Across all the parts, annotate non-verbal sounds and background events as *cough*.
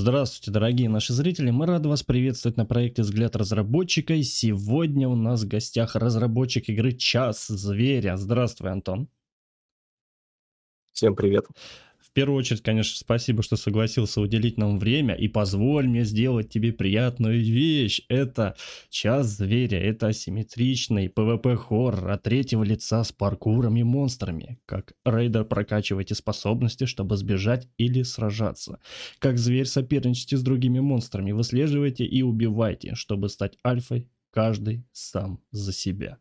Здравствуйте, дорогие наши зрители. Мы рады вас приветствовать на проекте «Взгляд разработчика». И сегодня у нас в гостях разработчик игры «Час зверя». Здравствуй, Антон. Всем привет. В первую очередь, конечно, спасибо, что согласился уделить нам время и позволь мне сделать тебе приятную вещь. Это час зверя, это асимметричный PvP-хоррор от третьего лица с паркуром и монстрами. Как рейдер прокачивайте способности, чтобы сбежать или сражаться. Как зверь соперничайте с другими монстрами, выслеживайте и убивайте, чтобы стать альфой, каждый сам за себя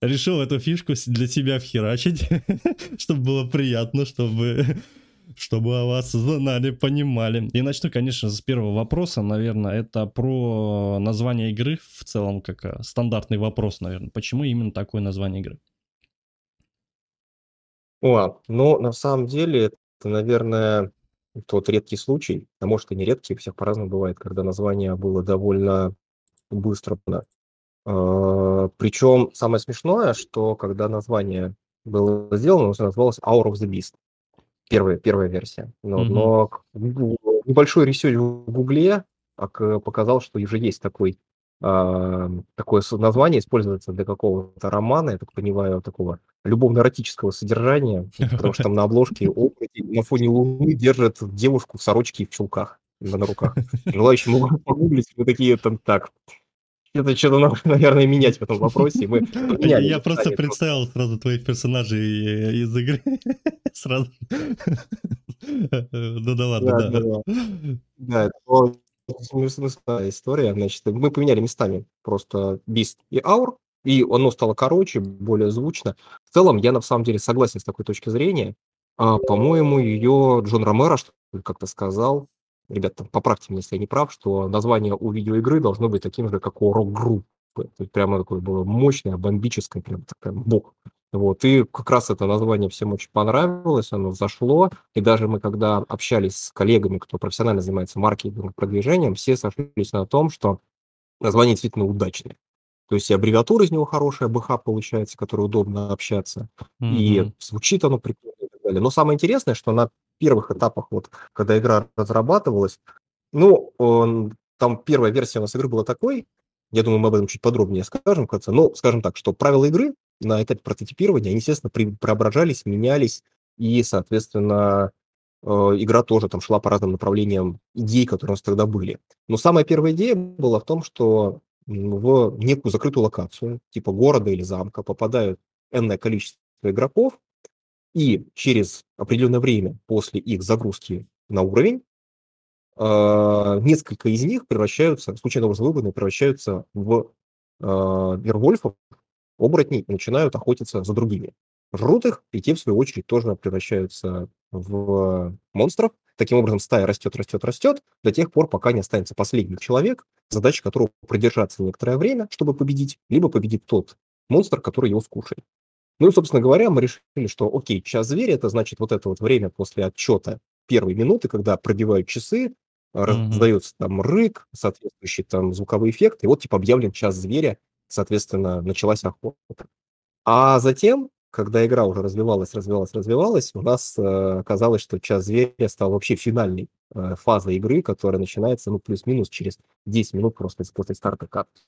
решил эту фишку для себя вхерачить, *laughs* чтобы было приятно, чтобы *laughs* чтобы о вас знали, понимали. И начну, конечно, с первого вопроса, наверное, это про название игры в целом, как э, стандартный вопрос, наверное. Почему именно такое название игры? О, ну, на самом деле, это, наверное, тот редкий случай, а может и не редкий, всех по-разному бывает, когда название было довольно быстро а, Причем самое смешное, что когда название было сделано, оно называлось Hour of the Beast. Первая, первая версия. Но, но небольшой research в Гугле показал, что уже есть такой, а, такое название, используется для какого-то романа, я так понимаю, такого любовно-эротического содержания, потому что там на обложке *laughs* на фоне луны держит девушку в сорочке и в чулках на руках. Желающие могут погуглить, вы такие там так, это что-то надо, *laughs* наверное, менять в этом вопросе. Мы *laughs* я, я просто представил сразу твоих персонажей э, из игры. *laughs* Сразу. Ну да ладно, да. Да, это история. Значит, мы поменяли местами просто Beast и Аур, и оно стало короче, более звучно. В целом, я на самом деле согласен с такой точки зрения. А, по-моему, ее Джон Ромеро, как-то сказал, ребята, поправьте меня, если я не прав, что название у видеоигры должно быть таким же, как у рок-группы. То есть прямо такое было мощное, бомбическое, прям такая бог. Вот, и как раз это название всем очень понравилось, оно зашло, и даже мы, когда общались с коллегами, кто профессионально занимается маркетингом, продвижением, все сошлись на том, что название действительно удачное. То есть и аббревиатура из него хорошая, БХ получается, которой удобно общаться, mm-hmm. и звучит оно прикольно и так далее. Но самое интересное, что на первых этапах, вот, когда игра разрабатывалась, ну, он, там первая версия у нас игры была такой, я думаю, мы об этом чуть подробнее скажем в но скажем так, что правила игры на этапе прототипирования, они, естественно, преображались, менялись, и, соответственно, э, игра тоже там шла по разным направлениям идей, которые у нас тогда были. Но самая первая идея была в том, что в некую закрытую локацию, типа города или замка, попадают энное количество игроков, и через определенное время после их загрузки на уровень а, несколько из них превращаются, случайно образом выбранные, превращаются в вервольфов, оборотней и начинают охотиться за другими. Жрут их, и те, в свою очередь, тоже превращаются в монстров. Таким образом, стая растет, растет, растет, до тех пор, пока не останется последний человек, задача которого продержаться некоторое время, чтобы победить, либо победит тот монстр, который его скушает. Ну и, собственно говоря, мы решили, что окей, час зверя, это значит вот это вот время после отчета первой минуты, когда пробивают часы, mm-hmm. раздается там рык, соответствующий там звуковой эффект, и вот типа объявлен час зверя, соответственно, началась охота. А затем, когда игра уже развивалась, развивалась, развивалась, у нас э, оказалось, что час зверя стал вообще финальной э, фазой игры, которая начинается, ну, плюс-минус через 10 минут просто после старта карты.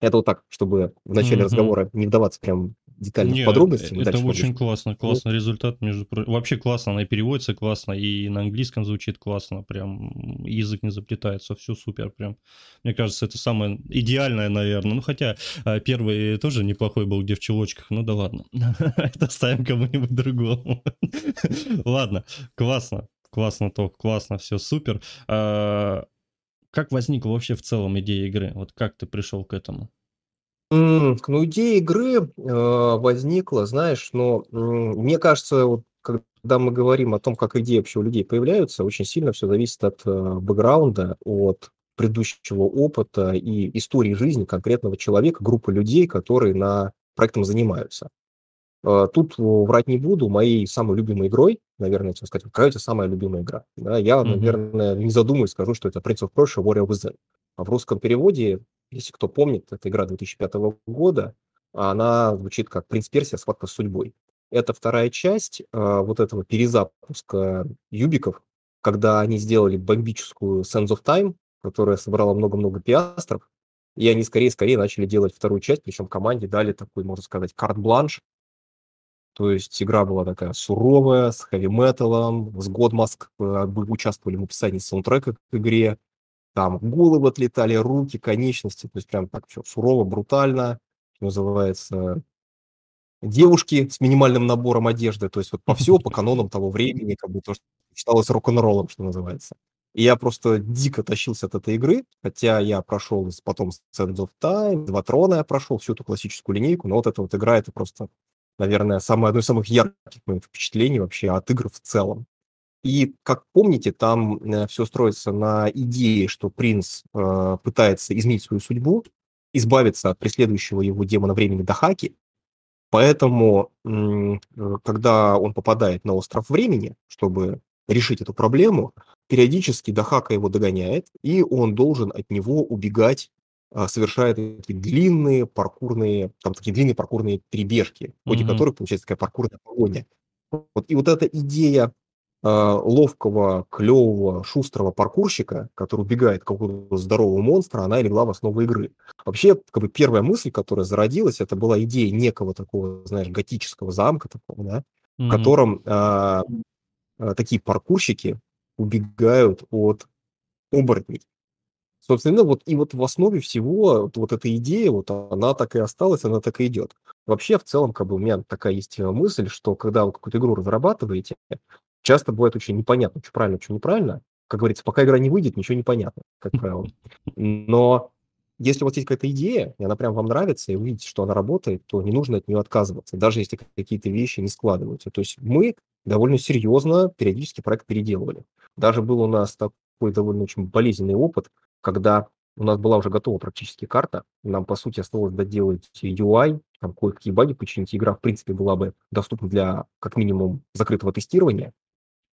Это вот так, чтобы в начале mm-hmm. разговора не вдаваться прям детально Нет, в подробности. Это очень классно, классный результат. Между Вообще классно, она и переводится классно, и на английском звучит классно, прям язык не заплетается, все супер прям. Мне кажется, это самое идеальное, наверное. Ну, хотя а, первый тоже неплохой был, где в чулочках, ну да ладно. *laughs* Это ставим кому-нибудь другому. *laughs* Ладно, классно, классно, то, классно, все супер. А, как возникла вообще в целом идея игры? Вот как ты пришел к этому? Ну, идея игры, э, возникла, знаешь, но, мне кажется, вот когда мы говорим о том, как идеи вообще у людей появляются, очень сильно все зависит от, э, бэкграунда, от предыдущего опыта и истории жизни конкретного человека, группы людей, которые на проектом занимаются. Э, тут врать не буду, моей самой любимой игрой, наверное, тебе сказать, какая у тебя самая любимая игра? Да, я, Мгм. наверное, не задумываясь, скажу, что это Prince of Persia: Warrior Within. А в русском переводе если кто помнит, это игра 2005 года, она звучит как «Принц Персия. Схватка с судьбой». Это вторая часть а, вот этого перезапуска юбиков когда они сделали бомбическую Sands of Time, которая собрала много-много пиастров, и они скорее-скорее начали делать вторую часть, причем команде дали такой, можно сказать, карт-бланш. То есть игра была такая суровая, с хэви-металом, с Годмаск э, участвовали в написании саундтрека к игре, там головы отлетали, руки, конечности, то есть прям так все сурово, брутально, называется, девушки с минимальным набором одежды, то есть вот по все, по *laughs* канонам того времени, как бы то, что считалось рок-н-роллом, что называется. И я просто дико тащился от этой игры, хотя я прошел потом Sands of Time, Два Трона я прошел, всю эту классическую линейку, но вот эта вот игра, это просто, наверное, самое, одно из самых ярких моих впечатлений вообще от игр в целом. И, как помните, там э, все строится на идее, что принц э, пытается изменить свою судьбу, избавиться от преследующего его демона времени Дахаки, Поэтому, э, когда он попадает на остров времени, чтобы решить эту проблему, периодически Дахака его догоняет, и он должен от него убегать, а, совершая такие длинные паркурные, там такие длинные паркурные перебежки, в ходе mm-hmm. которых получается такая паркурная погоня. Вот, и вот эта идея ловкого, клевого, шустрого паркурщика, который убегает какого-то здорового монстра, она легла в основу игры. Вообще, как бы первая мысль, которая зародилась, это была идея некого такого, знаешь, готического замка такого, да, mm-hmm. в котором а, а, такие паркурщики убегают от оборотней. Собственно, вот и вот в основе всего вот, вот эта идея, вот она так и осталась, она так и идет. Вообще, в целом, как бы у меня такая есть мысль, что когда вы какую-то игру разрабатываете, часто бывает очень непонятно, что правильно, что неправильно. Как говорится, пока игра не выйдет, ничего не понятно, как правило. *laughs* Но если у вас есть какая-то идея, и она прям вам нравится, и вы видите, что она работает, то не нужно от нее отказываться, даже если какие-то вещи не складываются. То есть мы довольно серьезно периодически проект переделывали. Даже был у нас такой довольно очень болезненный опыт, когда у нас была уже готова практически карта, нам, по сути, осталось доделать UI, там кое-какие баги починить, игра, в принципе, была бы доступна для, как минимум, закрытого тестирования,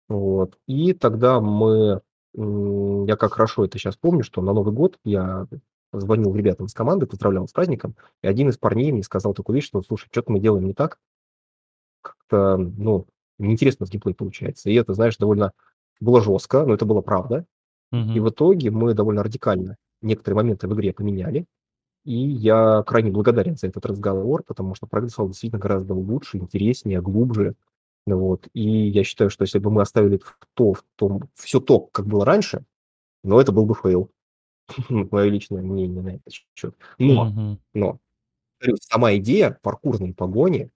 вот. И тогда мы, я как хорошо это сейчас помню, что на Новый год я звонил ребятам из команды, поздравлял с праздником, и один из парней мне сказал такую вещь, что, слушай, что-то мы делаем не так, как-то, ну, неинтересно с геймплей получается. И это, знаешь, довольно было жестко, но это было правда. И в итоге мы довольно радикально некоторые моменты в игре поменяли, и я крайне благодарен за этот разговор, потому что проект стал действительно гораздо лучше, интереснее, глубже, ну вот. И я считаю, что если бы мы оставили то, в том, все то, как было раньше, но это был бы фейл. *laughs* Мое личное мнение на этот счет. Но, но, сама идея паркурной погони,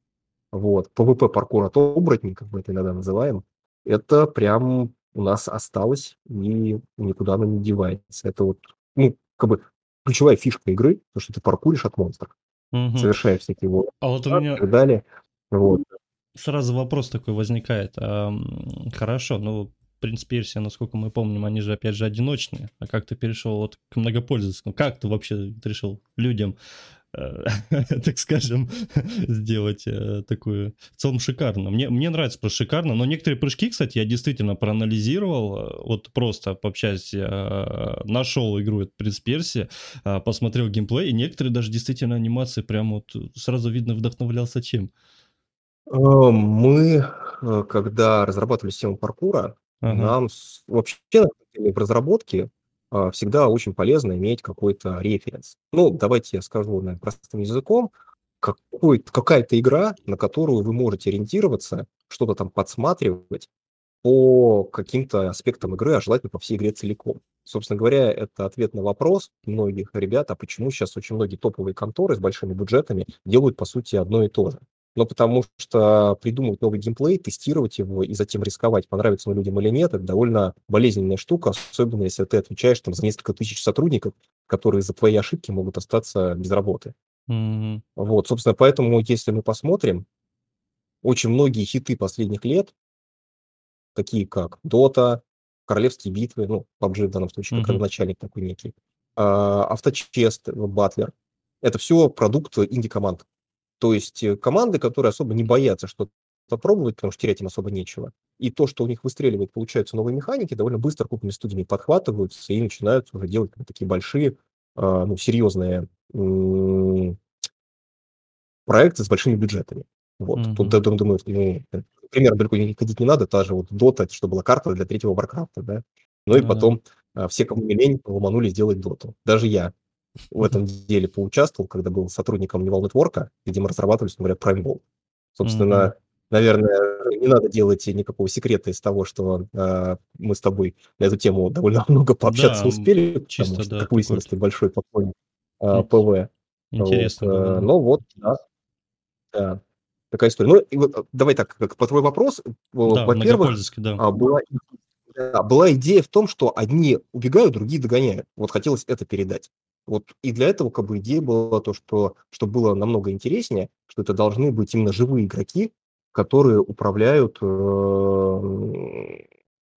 вот, PvP паркур от оборотней, как мы это иногда называем, это прям у нас осталось и никуда оно не девается. Это вот, ну, как бы ключевая фишка игры, то, что ты паркуришь от монстров, совершая всякие вот, а вот у меня... и так далее. Вот сразу вопрос такой возникает. А, хорошо, ну, Принц Персии, насколько мы помним, они же, опять же, одиночные. А как ты перешел вот к многопользовательскому? Как ты вообще решил людям, э, *laughs* так скажем, *laughs* сделать э, такую... В целом шикарно. Мне, мне нравится про шикарно, но некоторые прыжки, кстати, я действительно проанализировал, э, вот просто пообщаясь, нашел игру от «Принц Персия», посмотрел геймплей, и некоторые даже действительно анимации прям вот сразу видно вдохновлялся чем. Э, мы, э, когда разрабатывали систему паркура, Ага. нам вообще в разработке а, всегда очень полезно иметь какой-то референс. Ну, давайте я скажу наверно, простым языком. Какой, какая-то игра, на которую вы можете ориентироваться, что-то там подсматривать по каким-то аспектам игры, а желательно по всей игре целиком. Собственно говоря, это ответ на вопрос многих ребят, а почему сейчас очень многие топовые конторы с большими бюджетами делают, по сути, одно и то же но потому что придумывать новый геймплей, тестировать его и затем рисковать, понравится он людям или нет, это довольно болезненная штука, особенно если ты отвечаешь там за несколько тысяч сотрудников, которые за твои ошибки могут остаться без работы. Mm-hmm. Вот, собственно, поэтому, если мы посмотрим, очень многие хиты последних лет, такие как Dota, Королевские битвы, ну, PUBG в данном случае, mm-hmm. как начальник такой некий, а, Авточест, Батлер, это все продукт инди-команд. То есть э, команды, которые особо не боятся что-то попробовать, потому что терять им особо нечего. И то, что у них выстреливает, получаются новые механики, довольно быстро крупными студиями подхватываются и начинают уже делать такие большие, а, ну, серьезные проекты с большими бюджетами. Вот. Mm-hmm. Тут, я думаю, ну, пример далеко не ходить не надо, та же вот Dota, что была карта для третьего Warcraft а, да. Ну и Да. потом а, все, кому не лень, ломанули сделать Доту. Даже я в этом деле поучаствовал, когда был сотрудником Nival Network а, где мы разрабатывали, собственно говоря, Prime World. Собственно, наверное, не надо делать никакого секрета из того, что а, мы с тобой на эту тему довольно *laughs* много пообщаться Да, успели, чисто, потому что, да, как выяснилось, ты большой поклонник Ин- ПВ. Интересно Вот, э, да. Ну вот, да. Да. Такая история. Ну, и вот, э, давай так, как по твой вопрос. э, Да, Во-первых, да. а, была, да, была идея в том, что одни убегают, другие догоняют. Вот хотелось это передать. Вот и для этого как бы идея была то, что, что было намного интереснее, что это должны быть именно живые игроки, которые управляют э,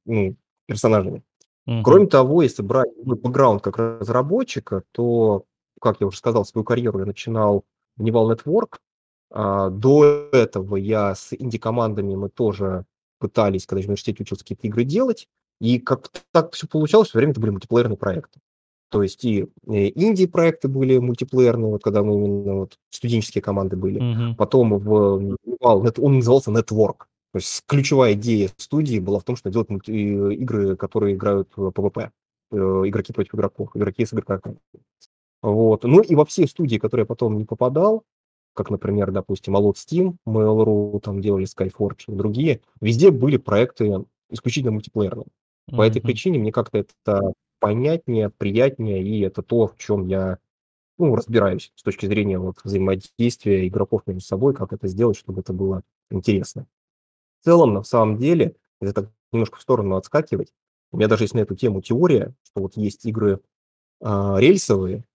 ну, персонажами. Мгм. Кроме того, если брать мой бэкграунд как разработчика, то, как я уже сказал, свою карьеру я начинал в Neval Network. А, До этого я с инди-командами мы тоже пытались, когда я в университете учился, какие-то игры делать. И как так все получалось, все время это были мультиплеерные проекты. То есть и э, инди-проекты были мультиплеерные, вот когда мы именно вот студенческие команды были. Мгм. Потом в он назывался Network. То есть ключевая идея студии была в том, что делать э, игры, которые играют в PvP. э, Игроки против игроков, игроки с игроками. Вот. Ну и во все студии, которые я потом не попадал, как, например, допустим, Alot Steam, Mail.ru, там делали Skyforge и другие, везде были проекты исключительно мультиплеерные. По этой Мгм. причине мне как-то это понятнее, приятнее, и это то, в чем я ну, разбираюсь с точки зрения вот, взаимодействия игроков между собой, как это сделать, чтобы это было интересно. В целом, на самом деле, если так немножко в сторону отскакивать, у меня даже есть на эту тему теория, что вот есть игры а, рельсовые,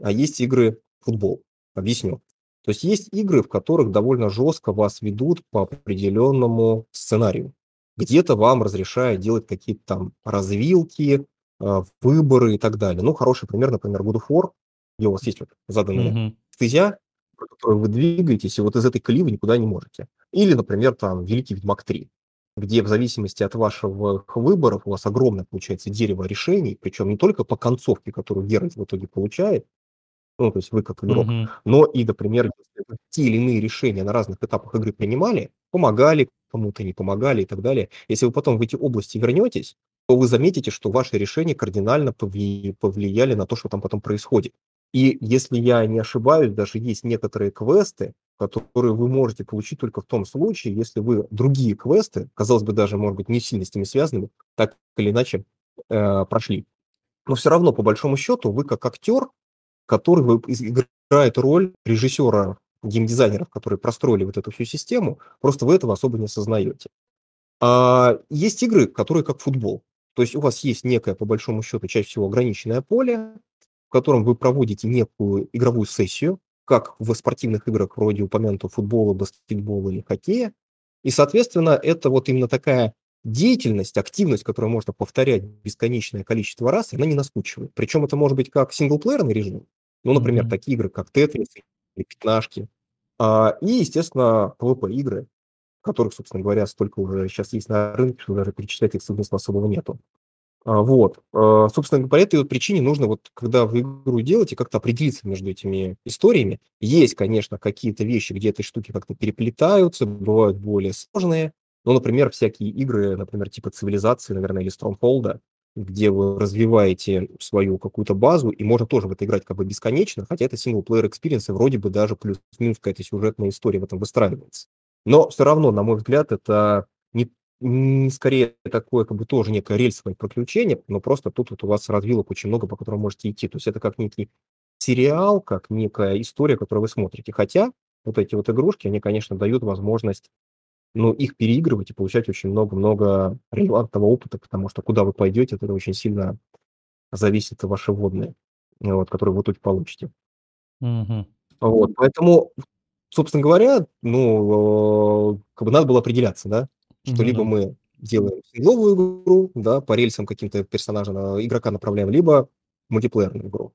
а есть игры футбол. Объясню. То есть есть игры, в которых довольно жестко вас ведут по определенному сценарию. Где-то вам разрешают делать какие-то там развилки, а, выборы и так далее. Ну, хороший пример, например, God of War, где у вас есть вот заданная Мгм. стезя, по которой вы двигаетесь, и вот из этой колеи вы никуда не можете. Или, например, там Великий Ведьмак 3, где в зависимости от вашего выборов у вас огромное получается дерево решений, причем не только по концовке, которую Геральт в итоге получает, ну, то есть вы как игрок, Мгм. но и, например, те или иные решения на разных этапах игры принимали, помогали кому-то, не помогали и так далее. Если вы потом в эти области вернетесь, то вы заметите, что ваши решения кардинально повли- повлияли на то, что там потом происходит. И если я не ошибаюсь, даже есть некоторые квесты, которые вы можете получить только в том случае, если вы другие квесты, казалось бы, даже, может быть, не сильно с ними связанными, так или иначе э, прошли. Но все равно, по большому счету, вы как актер, который играет роль режиссера, геймдизайнеров, которые простроили вот эту всю систему, просто вы этого особо не осознаете. А есть игры, которые как футбол. То есть у вас есть некое, по большому счету, чаще всего ограниченное поле, в котором вы проводите некую игровую сессию, как в спортивных играх вроде упомянутого футбола, баскетбола или хоккея. И, соответственно, это вот именно такая деятельность, активность, которую можно повторять бесконечное количество раз, она не наскучивает. Причем это может быть как синглплеерный режим, ну, например, Мгм. такие игры, как Тетрис или Пятнашки, а, и, естественно, PvP-игры, которых, собственно говоря, столько уже сейчас есть на рынке, что даже перечислять их смысла особого нету. А, Вот. А, Собственно, по этой вот причине нужно, вот, когда вы игру делаете, как-то определиться между этими историями. Есть, конечно, какие-то вещи, где эти штуки как-то переплетаются, бывают более сложные. Ну, например, всякие игры, например, типа Цивилизации, наверное, или Stronghold, где вы развиваете свою какую-то базу, и можно тоже в это играть как бы бесконечно, хотя это single-player experience, и вроде бы даже плюс-минус какая-то сюжетная история в этом выстраивается. Но все равно, на мой взгляд, это не М, скорее такое как бы тоже некое рельсовое приключение, но просто тут вот у вас развилок очень много, по которым можете идти. То есть это как некий сериал, как некая история, которую вы смотрите. Хотя вот эти вот игрушки, они, конечно, дают возможность ну, их переигрывать и получать очень много-много релевантного опыта, потому что куда вы пойдете, это очень сильно зависит от вашей водные, вот, которые вы тут получите. Мгм. Вот, поэтому, собственно говоря, ну, э, как бы надо было определяться, да, что Ну либо мы делаем сингловую игру, да, по рельсам каким-то персонажа, на- игрока направляем, либо мультиплеерную игру.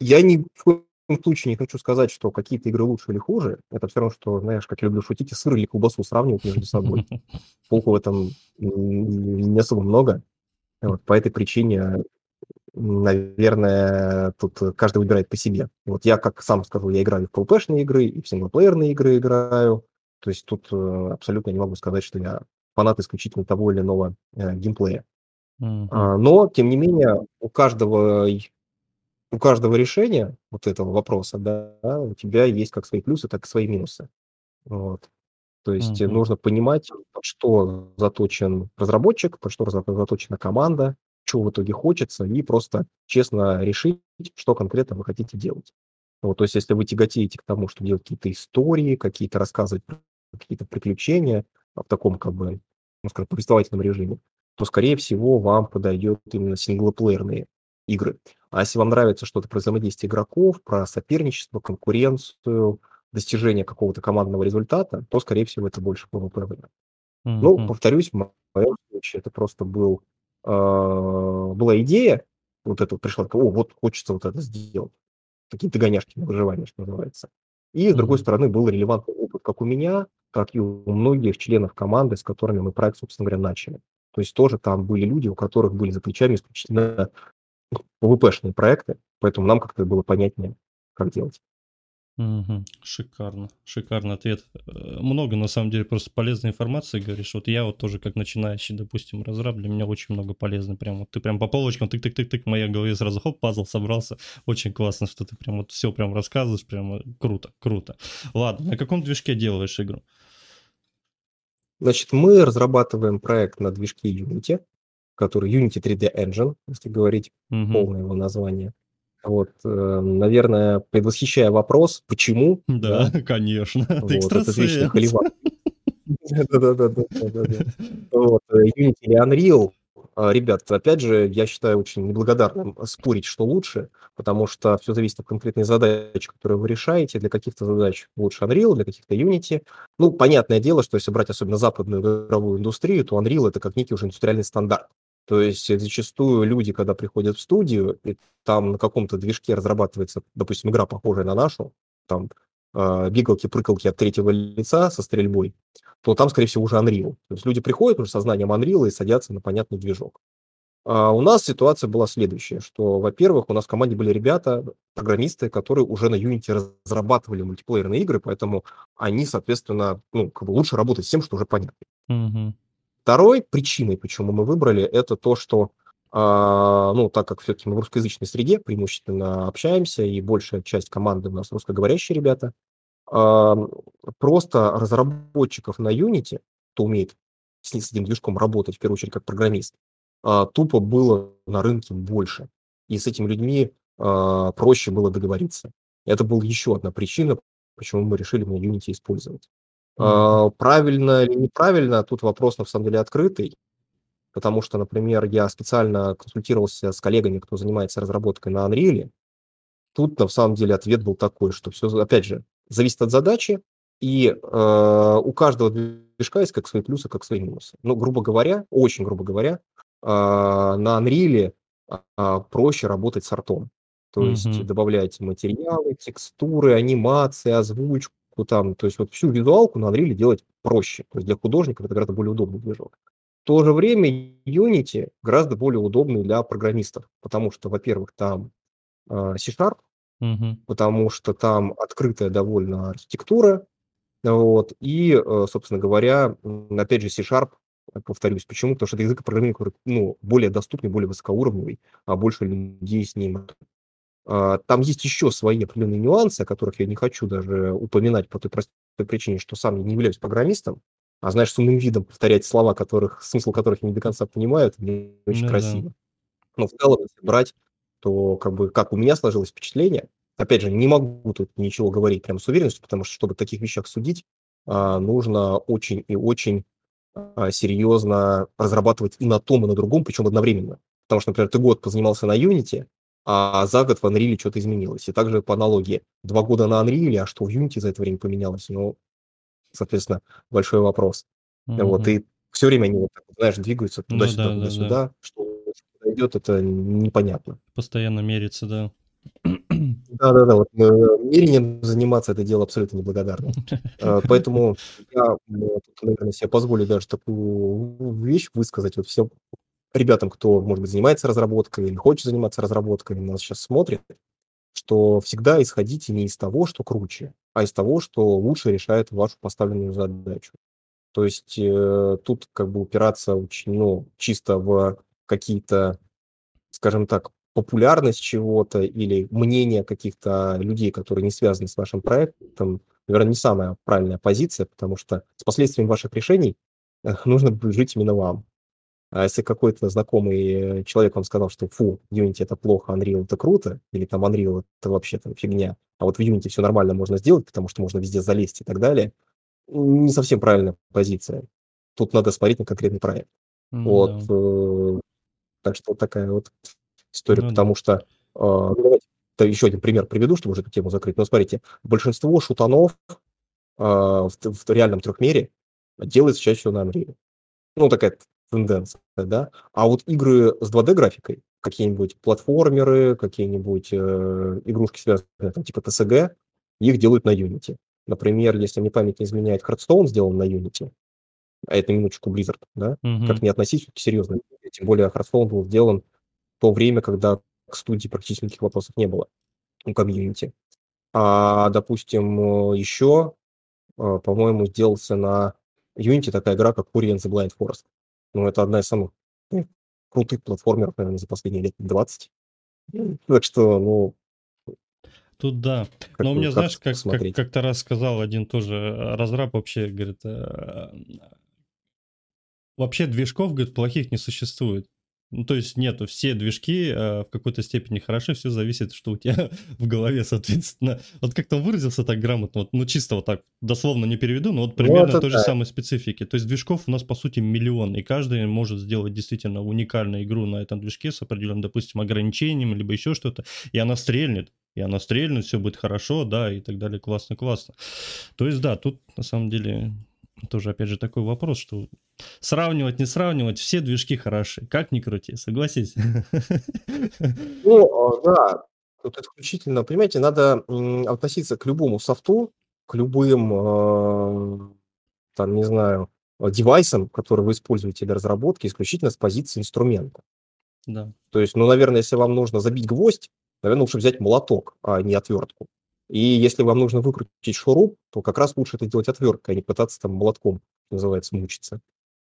Я ни в коем случае не хочу сказать, что какие-то игры лучше или хуже. Это все равно, что, знаешь, как я люблю шутить, и сыр или колбасу сравнивать между собой. *laughs* Толку в этом не особо много. Вот, по этой причине наверное, тут каждый выбирает по себе. Вот я, как сам скажу, я играю в PvP-шные игры, и в синглплеерные игры играю. То есть тут э, абсолютно не могу сказать, что я фанат исключительно того или иного э, геймплея. А, но, тем не менее, у каждого, у каждого решения вот этого вопроса, да, у тебя есть как свои плюсы, так и свои минусы. Вот. То есть Мгм. нужно понимать, под что заточен разработчик, под что зато- заточена команда, чего в итоге хочется, и просто честно решить, что конкретно вы хотите делать. Вот, то есть если вы тяготеете к тому, что делать какие-то истории, какие-то рассказывать какие-то приключения в таком, как бы, ну, скажем, повествовательном режиме, то, скорее всего, вам подойдет именно синглоплеерные игры. А если вам нравится что-то про взаимодействие игроков, про соперничество, конкуренцию, достижение какого-то командного результата, то, скорее всего, это больше PvP вариант. Ну, Мгм. повторюсь, в моем случае это просто был, а, была идея, вот это вот пришла, о, вот хочется вот это сделать. Такие догоняшки на выживание, что называется. И, с другой Мгм. стороны, был релевантный опыт как у меня, так и у многих членов команды, с которыми мы проект, собственно говоря, начали. То есть тоже там были люди, у которых были за плечами исключительно PvP-шные проекты, поэтому нам как-то было понятнее, как делать. Шикарно, шикарный ответ. Э, Много, на самом деле, просто полезной информации говоришь. Вот я вот тоже, как начинающий, допустим, разраб, для меня очень много полезной. Прям вот ты прям по полочкам, тык-тык-тык-тык, в моей голове сразу хоп, пазл собрался. Очень классно, что ты прям вот все прям рассказываешь, прям круто, круто. Ладно, на каком движке делаешь игру? Значит, мы разрабатываем проект на движке Unity, который Unity 3D Engine, если говорить Мгм. полное его название. Вот, э, наверное, предвосхищая вопрос, почему, Да, да, конечно, ты *laughs* вот, вечный экстрасенс. холивар. *laughs* Да-да-да-да-да-да. Вот, э, Unity или Unreal. А, Ребят, опять же, я считаю очень неблагодарным спорить, что лучше, потому что все зависит от конкретной задачи, которую вы решаете. Для каких-то задач лучше Unreal, для каких-то Unity. Ну, понятное дело, что если брать особенно западную игровую индустрию, то Unreal это как некий уже индустриальный стандарт. То есть э, зачастую люди, когда приходят в студию, и там на каком-то движке разрабатывается, допустим, игра, похожая на нашу, там а, бигалки-прыкалки от третьего лица со стрельбой, то там, скорее всего, уже Unreal. То есть люди приходят уже со знанием Unreal и садятся на понятный движок. А у нас ситуация была следующая, что, во-первых, у нас в команде были ребята, программисты, которые уже на Unity разрабатывали мультиплеерные игры, поэтому они, соответственно, ну, как бы лучше работать с тем, что уже понятно. Мгм. Второй причиной, почему мы выбрали, это то, что, а, ну, так как все-таки мы в русскоязычной среде преимущественно общаемся, и большая часть команды у нас русскоговорящие ребята, а, просто разработчиков на Unity, кто умеет с, этим движком работать, в первую очередь, как программист, а, тупо было на рынке больше. И с этими людьми проще было договориться. Это была еще одна причина, почему мы решили на Unity использовать. А, Правильно или неправильно, тут вопрос на самом деле открытый, потому что, например, я специально консультировался с коллегами, кто занимается разработкой на Unreal. Тут на самом деле ответ был такой, что все, опять же, зависит от задачи, и э, у каждого движка есть как свои плюсы, как свои минусы. Ну, грубо говоря, очень грубо говоря, э, на Unreal а, проще работать с артом. То есть Мгм. добавлять материалы, текстуры, анимации, озвучку там. То есть вот всю визуалку на Unreal делать проще. То есть для художников это гораздо более удобный движок. В то же время Unity гораздо более удобный для программистов, потому что, во-первых, там а, C-Sharp, Мгм. потому что там открытая довольно архитектура, вот, и, э, собственно говоря, опять же, C-Sharp, э, повторюсь, почему? Потому что это язык программирования, который, ну, более доступный, более высокоуровневый, а больше людей с ним. А, Там есть еще свои определенные нюансы, о которых я не хочу даже упоминать по той простой причине, что сам я не являюсь программистом, а знаешь, с умным видом повторять слова, которых, смысл которых я не до конца понимаю, это не очень Ну да. красиво. Но в целом, если брать, то как бы как у меня сложилось впечатление, опять же, не могу тут ничего говорить прям с уверенностью, потому что, чтобы таких вещах судить, а, нужно очень и очень а, серьезно разрабатывать и на том, и на другом, причем одновременно. Потому что, например, ты год позанимался на Unity, а за год в Unreal что-то изменилось. И также по аналогии. Два года на Unreal, а что в Unity за это время поменялось? Ну, соответственно, большой вопрос. Вот, Мгм. и все время они, вот вот, знаешь, двигаются Ну туда-сюда, да, да, да. туда-сюда. Что идет, это непонятно. Постоянно мерится, да. Да-да-да, вот, э, мерением заниматься- это дело абсолютно неблагодарное. Э, поэтому я, наверное, себе позволю даже такую вещь высказать вот всем ребятам, кто, может быть, занимается разработкой или хочет заниматься разработкой, нас сейчас смотрит, что всегда исходите не из того, что круче, а из того, что лучше решает вашу поставленную задачу. То есть э, тут как бы упираться очень, ну, чисто в какие-то, скажем так, популярность чего-то или мнение каких-то людей, которые не связаны с вашим проектом, наверное, не самая правильная позиция, потому что с последствиями ваших решений э, *laughs* нужно жить именно вам. А если какой-то знакомый человек вам сказал, что фу, Unity это плохо, Unreal это круто, или там Unreal это вообще там фигня, а вот в Unity все нормально можно сделать, потому что можно везде залезть и так далее, не совсем правильная позиция. Тут надо смотреть на конкретный проект. Ну Вот. да. Э, так что вот такая вот история, Ну да. потому что, э, давайте да, еще один пример приведу, чтобы уже эту тему закрыть. Но смотрите, большинство шутанов э, в, в реальном трехмере делается чаще всего на Unreal. Ну, такая тенденция, да. А вот игры с 2D-графикой, какие-нибудь платформеры, какие-нибудь э, игрушки, связанные там, типа TSG, их делают на Unity. Например, если мне память не изменяет, Hearthstone сделан на Unity, а это минуточку Blizzard, да, Мгм. как не относись серьезно. Тем более Hearthstone был сделан в то время, когда к студии практически никаких вопросов не было у комьюнити. А, допустим, еще, э, по-моему, сделался на Unity такая игра, как Ori and the Blind Forest. Ну, это одна из самых ну, крутых платформеров, наверное, за последние лет 20. Так что, ну, Тут да. как Но мне, как знаешь, как, как, как-то раз сказал один тоже э, разраб вообще, говорит, э, вообще движков, говорит, плохих не существует. Ну, то есть нету, все движки э, в какой-то степени хороши, все зависит, что у тебя *laughs* в голове, соответственно. Вот как-то он выразился так грамотно, вот, ну, чисто вот так, дословно не переведу, но вот примерно это той же да. самой специфики. То есть движков у нас, по сути, миллион, и каждый может сделать действительно уникальную игру на этом движке с определенным, допустим, ограничением, либо еще что-то, и она стрельнет, и она стрельнет, все будет хорошо, да, и так далее, классно-классно. То есть, да, тут, на самом деле, тоже, опять же, такой вопрос, что сравнивать, не сравнивать, все движки хороши, как ни крути, согласись. *laughs* Ну, а, да, тут исключительно, понимаете, надо относиться к любому софту, к любым, э, там, не знаю, девайсам, которые вы используете для разработки, исключительно с позиции инструмента. Да. То есть, ну, наверное, если вам нужно забить гвоздь, наверное, лучше взять молоток, а не отвертку. И если вам нужно выкрутить шуруп, то как раз лучше это делать отверткой, а не пытаться там молотком, называется, мучиться.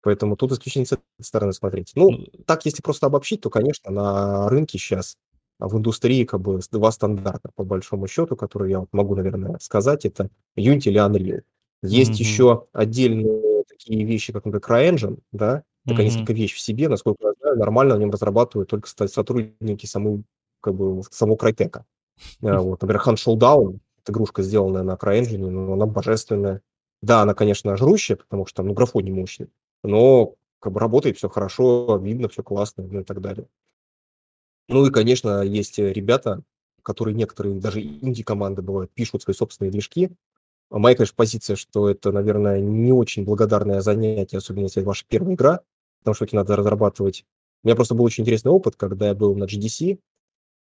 Поэтому тут исключительно с этой стороны смотреть. Ну, так, если просто обобщить, то, конечно, на рынке сейчас, в индустрии как бы два стандарта, по большому счету, которые я вот могу, наверное, сказать, это Unity или Unreal. Есть Мгм. еще отдельные такие вещи, как, например, CryEngine, да, такая Мгм. несколько вещь в себе, насколько я знаю, нормально на нем разрабатывают только сотрудники самой, как бы, самого Crytek. А, Вот, например, Hand Showdown, игрушка, сделанная на CryEngine, но она божественная. Да, она, конечно, жрущая, потому что там, ну, графон не мощный, но как бы работает все хорошо, видно все классно, ну и так далее. Ну и, конечно, есть э, ребята, которые некоторые, даже инди-команды бывают, пишут свои собственные движки. А Моя, конечно, позиция, что это, наверное, не очень благодарное занятие, особенно если это ваша первая игра, потому что таки надо разрабатывать. У меня просто был очень интересный опыт, когда я был на GDC,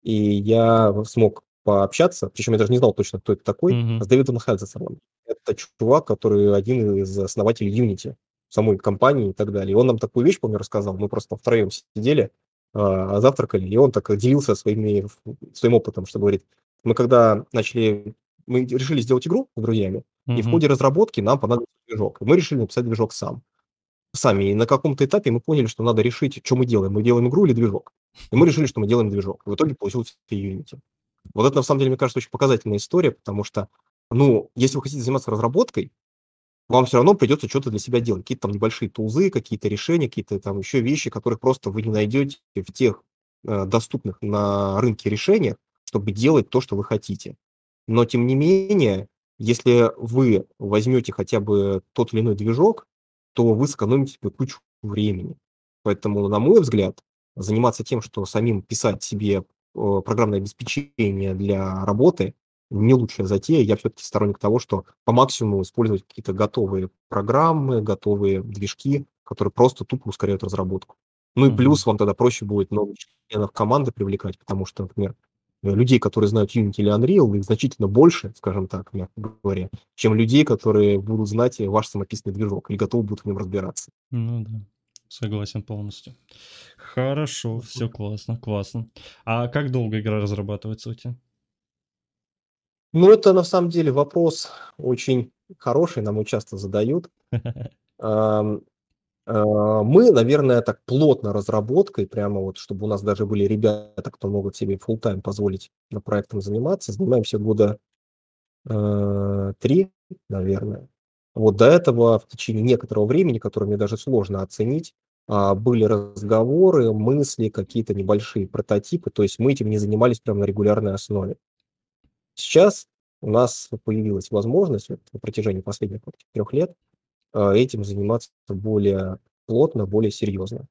и я смог пообщаться, причем я даже не знал точно, кто это такой, Мгм. с Дэвидом Хелзесоном. Это чувак, который один из основателей Unity, самой компании и так далее. И он нам такую вещь, помню, рассказал. Мы просто втроем сидели, а, завтракали, и он так делился своими, своим опытом, что говорит, мы когда начали, мы решили сделать игру с друзьями, и в ходе разработки нам понадобился движок. И мы решили написать движок сам. Сами. И на каком-то этапе мы поняли, что надо решить, что мы делаем. Мы делаем игру или движок. И мы решили, что мы делаем движок. В итоге получился Unity. Вот это, на самом деле, мне кажется, очень показательная история, потому что, ну, если вы хотите заниматься разработкой, вам все равно придется что-то для себя делать. Какие-то там небольшие тулзы, какие-то решения, какие-то там еще вещи, которых просто вы не найдете в тех э, доступных на рынке решениях, чтобы делать то, что вы хотите. Но, тем не менее, если вы возьмете хотя бы тот или иной движок, то вы сэкономите себе кучу времени. Поэтому, на мой взгляд, заниматься тем, что самим писать себе программное обеспечение для работы, не лучшая затея. Я все-таки сторонник того, что по максимуму использовать какие-то готовые программы, готовые движки, которые просто тупо ускоряют разработку. Ну и плюс вам тогда проще будет новых членов команды привлекать, потому что, например, людей, которые знают Unity или Unreal, их значительно больше, скажем так, мягко говоря, чем людей, которые будут знать ваш самописный движок и готовы будут в нем разбираться. Ну да, согласен полностью. Хорошо, все классно, классно. А как долго игра разрабатывается у тебя? Ну, это на самом деле вопрос очень хороший, нам его часто задают. *laughs* мы, наверное, так плотно разработкой, прямо вот чтобы у нас даже были ребята, кто могут себе full-time позволить на проектом заниматься, занимаемся года, э, 3, наверное. Вот до этого в течение некоторого времени, которое мне даже сложно оценить, а, были разговоры, мысли, какие-то небольшие прототипы, то есть мы этим не занимались прям на регулярной основе. Сейчас у нас появилась возможность вот на протяжении последних вот 3 лет, этим заниматься более плотно, более серьезно.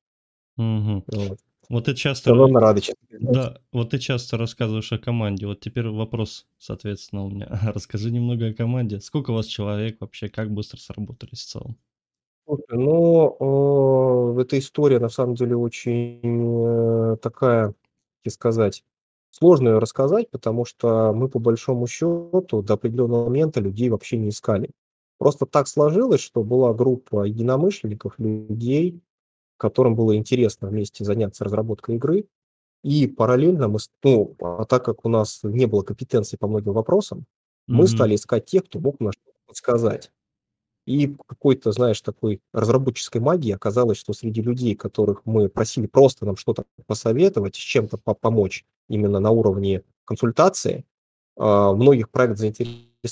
Мгм. Вот. Вот ты часто мы рады. Да, вот ты часто рассказываешь о команде. Вот теперь вопрос, соответственно, у меня. *laughs* Расскажи немного о команде. Сколько у вас человек вообще? Как быстро сработались в целом? Ну, э, эта история на самом деле очень, э, такая, как сказать, сложно её рассказать, потому что мы, по большому счёту, до определенного момента людей вообще не искали. Просто так сложилось, что была группа единомышленников, людей, которым было интересно вместе заняться разработкой игры. И параллельно мы ну, а так как у нас не было компетенций по многим вопросам, мы Мгм. стали искать тех, кто мог нам что-то подсказать. И какой-то, знаешь, такой разработческой магии оказалось, что среди людей, которых мы просили просто нам что-то посоветовать, с чем-то по помочь именно на уровне консультации, а, многих проект заинтересовал, и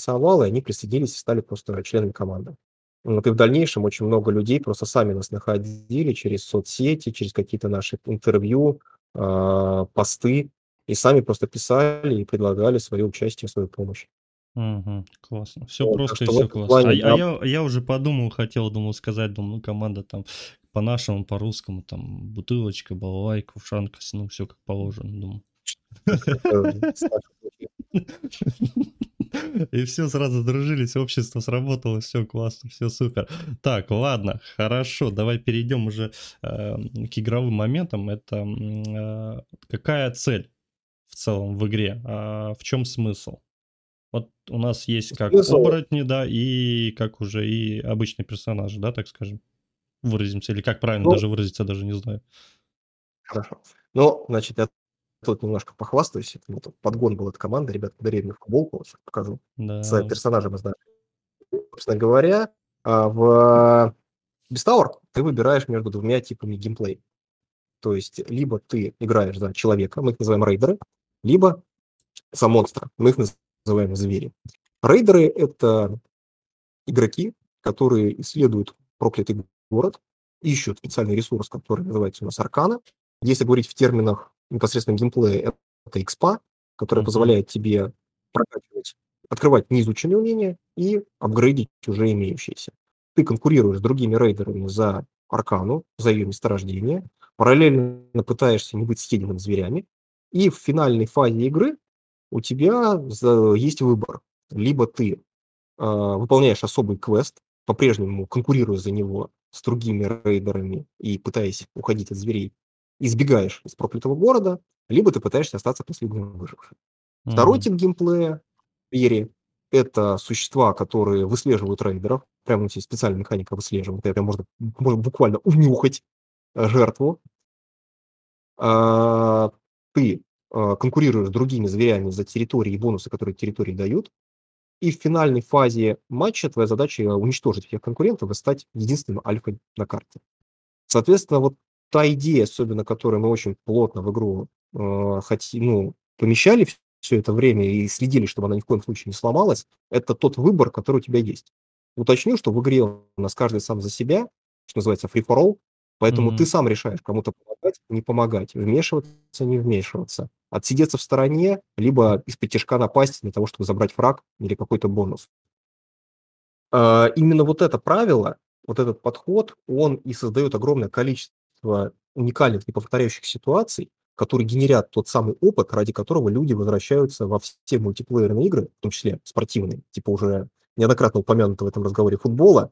они присоединились и стали просто членами команды. Вот, и в дальнейшем очень много людей просто сами нас находили через соцсети, через какие-то наши интервью, а, посты и сами просто писали и предлагали свое участие, свою помощь. Мгм. Классно. Всё Вот, просто и что в всё этом классно. А плане, я а да. я я уже подумал, хотел, думал сказать, думаю, ну, команда там по-нашему, по-русскому, там бутылочка, балалайка, ушанка, ну, всё как положено, думаю. *laughs* *laughs* И всё, сразу сдружились, общество сработало, всё классно, всё супер. Так, ладно, хорошо, давай перейдем уже, эм, к игровым моментам. Это, а, какая цель в целом в игре? А, в чём смысл? Вот у нас есть как Смысл оборотни, да, и как уже и обычные персонажи, да, так скажем, выразимся, или как правильно Ну даже выразиться, даже не знаю. Хорошо. Ну, значит, я тут немножко похвастаюсь. Это подгон был от команды. Ребята подарили мне футболку, щас покажу, с Да. персонажем из нашей. Собственно говоря, а, в Tower ты выбираешь между 2 типами геймплея. То есть либо ты играешь за человека, мы их называем рейдеры, либо за монстра, мы их называем звери. Рейдеры- это игроки, которые исследуют проклятый город, ищут специальный ресурс, который называется у нас аркана. Если говорить в терминах непосредственно геймплея, это экспа, которая Мгм. позволяет тебе прокачивать, открывать неизученные умения и апгрейдить уже имеющиеся. Ты конкурируешь с другими рейдерами за аркану, за её месторождение, параллельно пытаешься не быть съеденным зверями, и в финальной фазе игры у тебя есть выбор: либо ты, а, выполняешь особый квест, по-прежнему конкурируя за него с другими рейдерами и пытаясь уходить от зверей, и сбегаешь из проклятого города, либо ты пытаешься остаться последним выжившим. Второй Мгм. тип геймплея- звери. Это существа, которые выслеживают рейдеров. Прям у есть специальная механика выслеживания, когда можно можно буквально унюхать, э, жертву. А, ты, а, конкурируешь с другими зверями за территории и бонусы, которые территории дают. И в финальной фазе матча твоя задача- уничтожить всех конкурентов и стать единственным альфой на карте. Соответственно, вот та идея, особенно которую мы очень плотно в игру, а, хоти ну, помещали всё это время и следили, чтобы она ни в коем случае не сломалась- это тот выбор, который у тебя есть. Уточню, что в игре у нас каждый сам за себя, что называется free for all, поэтому ты Мгм. сам решаешь, кому-то помогать, не помогать, вмешиваться, не вмешиваться, отсидеться в стороне, либо исподтишка напасть для того, чтобы забрать фраг или какой-то бонус. А, именно вот это правило, вот этот подход, он и создаёт огромное количество уникальных неповторяющихся ситуаций, которые генерят тот самый опыт, ради которого люди возвращаются во все мультиплеерные игры, в том числе спортивные, типа уже неоднократно упомянутого в этом разговоре футбола.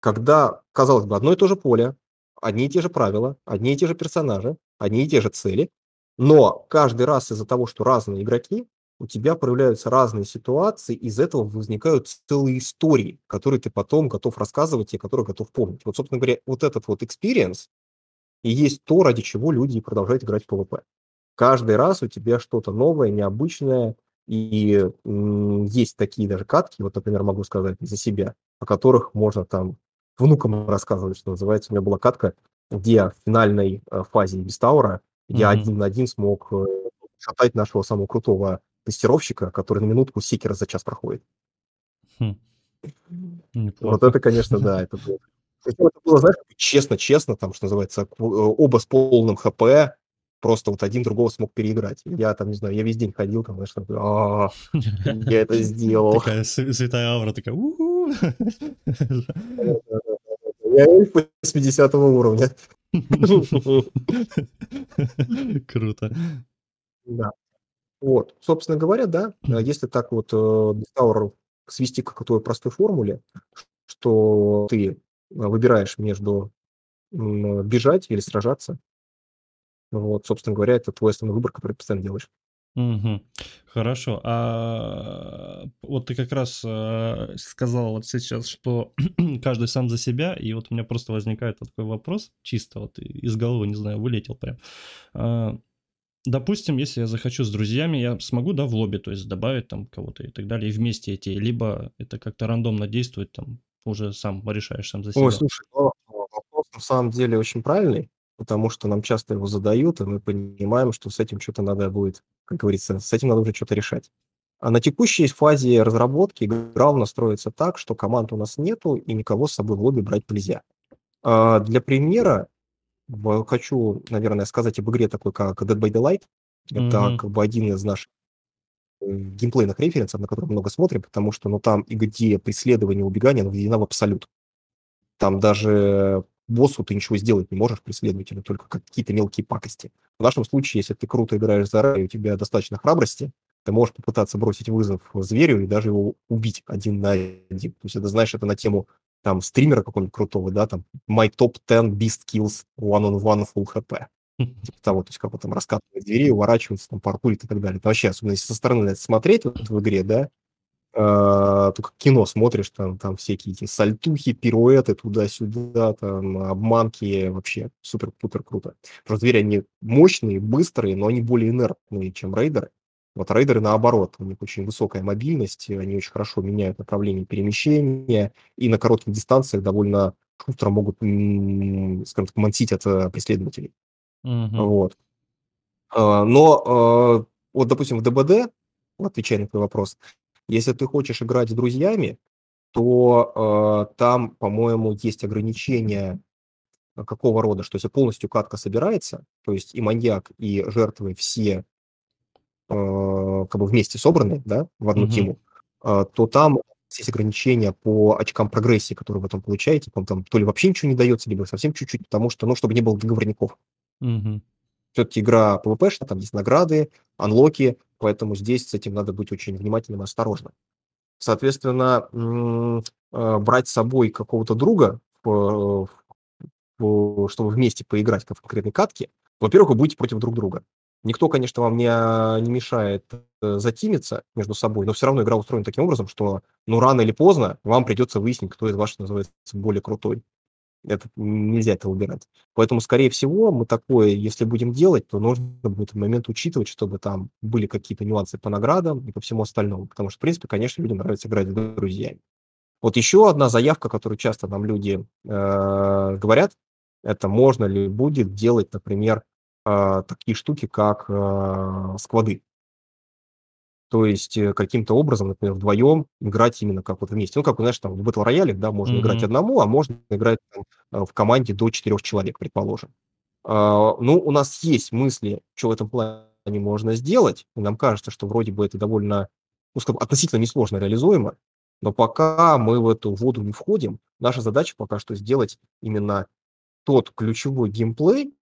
Когда, казалось бы, одно и то же поле, одни и те же правила, одни и те же персонажи, одни и те же цели, но каждый раз из-за того, что разные игроки, у тебя проявляются разные ситуации, из этого возникают целые истории, которые ты потом готов рассказывать и которые готов помнить. Вот, собственно говоря, вот этот вот experience и есть то, ради чего люди продолжают играть в PvP. Каждый раз у тебя что-то новое, необычное, И есть такие даже катки, вот, например, могу сказать за себя, о которых можно там внукам рассказывать, что называется. У меня была катка, где в финальной э, фазе Бестаура я Мгм. один на один смог э, шатать нашего самого крутого тестировщика, который на минутку секера за час проходит. Хм. Вот это, конечно, да, это было. Причем это было, знаешь, честно-честно, там, что называется, э, оба с полным ХП, просто вот один другого смог переиграть. Я там, не знаю, я весь день ходил, там, знаешь, такой, «А, я это сделал. Такая св- святая аура, такая. Я эльф 80 уровня. *laughs* Круто. Да. Вот, собственно говоря, да, э, если так вот э, Бестауэр свести к какой простой формуле, что ты э, выбираешь между бежать или сражаться, вот, собственно говоря, это твой основной выбор, который ты постоянно делаешь. Мгм. Хорошо. А вот ты как раз э, сказал вот сейчас, что *clears throat* каждый сам за себя, и вот у меня просто возникает такой вопрос, чисто вот из головы, не знаю, вылетел прям. Допустим, если я захочу с друзьями, я смогу, да, в лобби, то есть добавить там кого-то и так далее, и вместе идти, либо это как-то рандомно действует, там уже сам решаешь сам за Ой, себя. слушай, ну, вопрос на самом деле очень правильный, потому что нам часто его задают, и мы понимаем, что с этим что-то надо будет, как говорится, с этим надо уже что-то решать. А на текущей фазе разработки игра у нас строится так, что команд у нас нету, и никого с собой в лобби брать нельзя. А, Для примера в- хочу, наверное, сказать об игре такой, как Dead by Daylight. Это Мгм. как бы один из наших геймплейных референсов, на которые много смотрим, потому что ну, там и где преследование, убегание, оно введено в абсолют. Там даже боссу ты ничего сделать не можешь, преследователю, только какие-то мелкие пакости. В нашем случае, если ты круто играешь Рэй, у тебя достаточно храбрости, ты можешь попытаться бросить вызов зверю и даже его убить один на один. То есть это, знаешь, это на тему там стримера какого-нибудь крутого, да, там My Top 10 Beast Kills One on One Full HP типа того, то есть как он там раскатывает двери, уворачивается, там паркурит и так далее. Это вообще, особенно если со стороны на это смотреть вот в игре, да, а, то как кино смотришь, там, там всякие эти сальтухи, пируэты туда-сюда, там, обманки, вообще супер-путер круто. Просто звери, они мощные, быстрые, но они более инертные, чем рейдеры. Вот рейдеры наоборот, у них очень высокая мобильность, они очень хорошо меняют направление перемещения и на коротких дистанциях довольно шустро могут, скажем так, мансить от э, преследователей. Мгм. Вот. А, Но а, вот, допустим, в ДБД, отвечая на твой вопрос, если ты хочешь играть с друзьями, то а, там, по-моему, есть ограничения какого рода, что если полностью катка собирается, то есть и маньяк, и жертвы все как бы вместе собраны, да, в одну Мгм. тиму, а, то там есть ограничения по очкам прогрессии, которые вы там получаете, по там то ли вообще ничего не дается, либо совсем чуть-чуть, потому что, ну, чтобы не было договорников Мгм. все-таки игра PvP, там есть награды, анлоки, поэтому здесь с этим надо быть очень внимательным и осторожным. Соответственно, э, брать с собой какого-то друга, в- чтобы вместе поиграть в конкретной катке, во-первых, вы будете против друг друга. Никто, конечно, вам не, а, не мешает э, затимиться между собой, но все равно игра устроена таким образом, что ну рано или поздно вам придется выяснить, кто из вас, называется, более крутой. Это нельзя это убирать. Поэтому, скорее всего, мы такое, если будем делать, то нужно в момент учитывать, чтобы там были какие-то нюансы по наградам и по всему остальному. Потому что, в принципе, конечно, людям нравится играть с друзьями. Вот еще одна заявка, которую часто нам люди э, говорят, это можно ли будет делать, например, э, такие штуки, как э, сквады. То есть э, каким-то образом, например, вдвоем играть именно как вот вместе. Ну, как, знаешь, там в Battle Royale, да, можно играть Мгм. одному, а можно играть там, э, в команде до четырех человек, предположим. А, Ну, у нас есть мысли, что в этом плане можно сделать, и нам кажется, что вроде бы это довольно, ну, скажем, относительно несложно реализуемо, но пока мы в эту воду не входим, наша задача пока что сделать именно тот ключевой геймплей,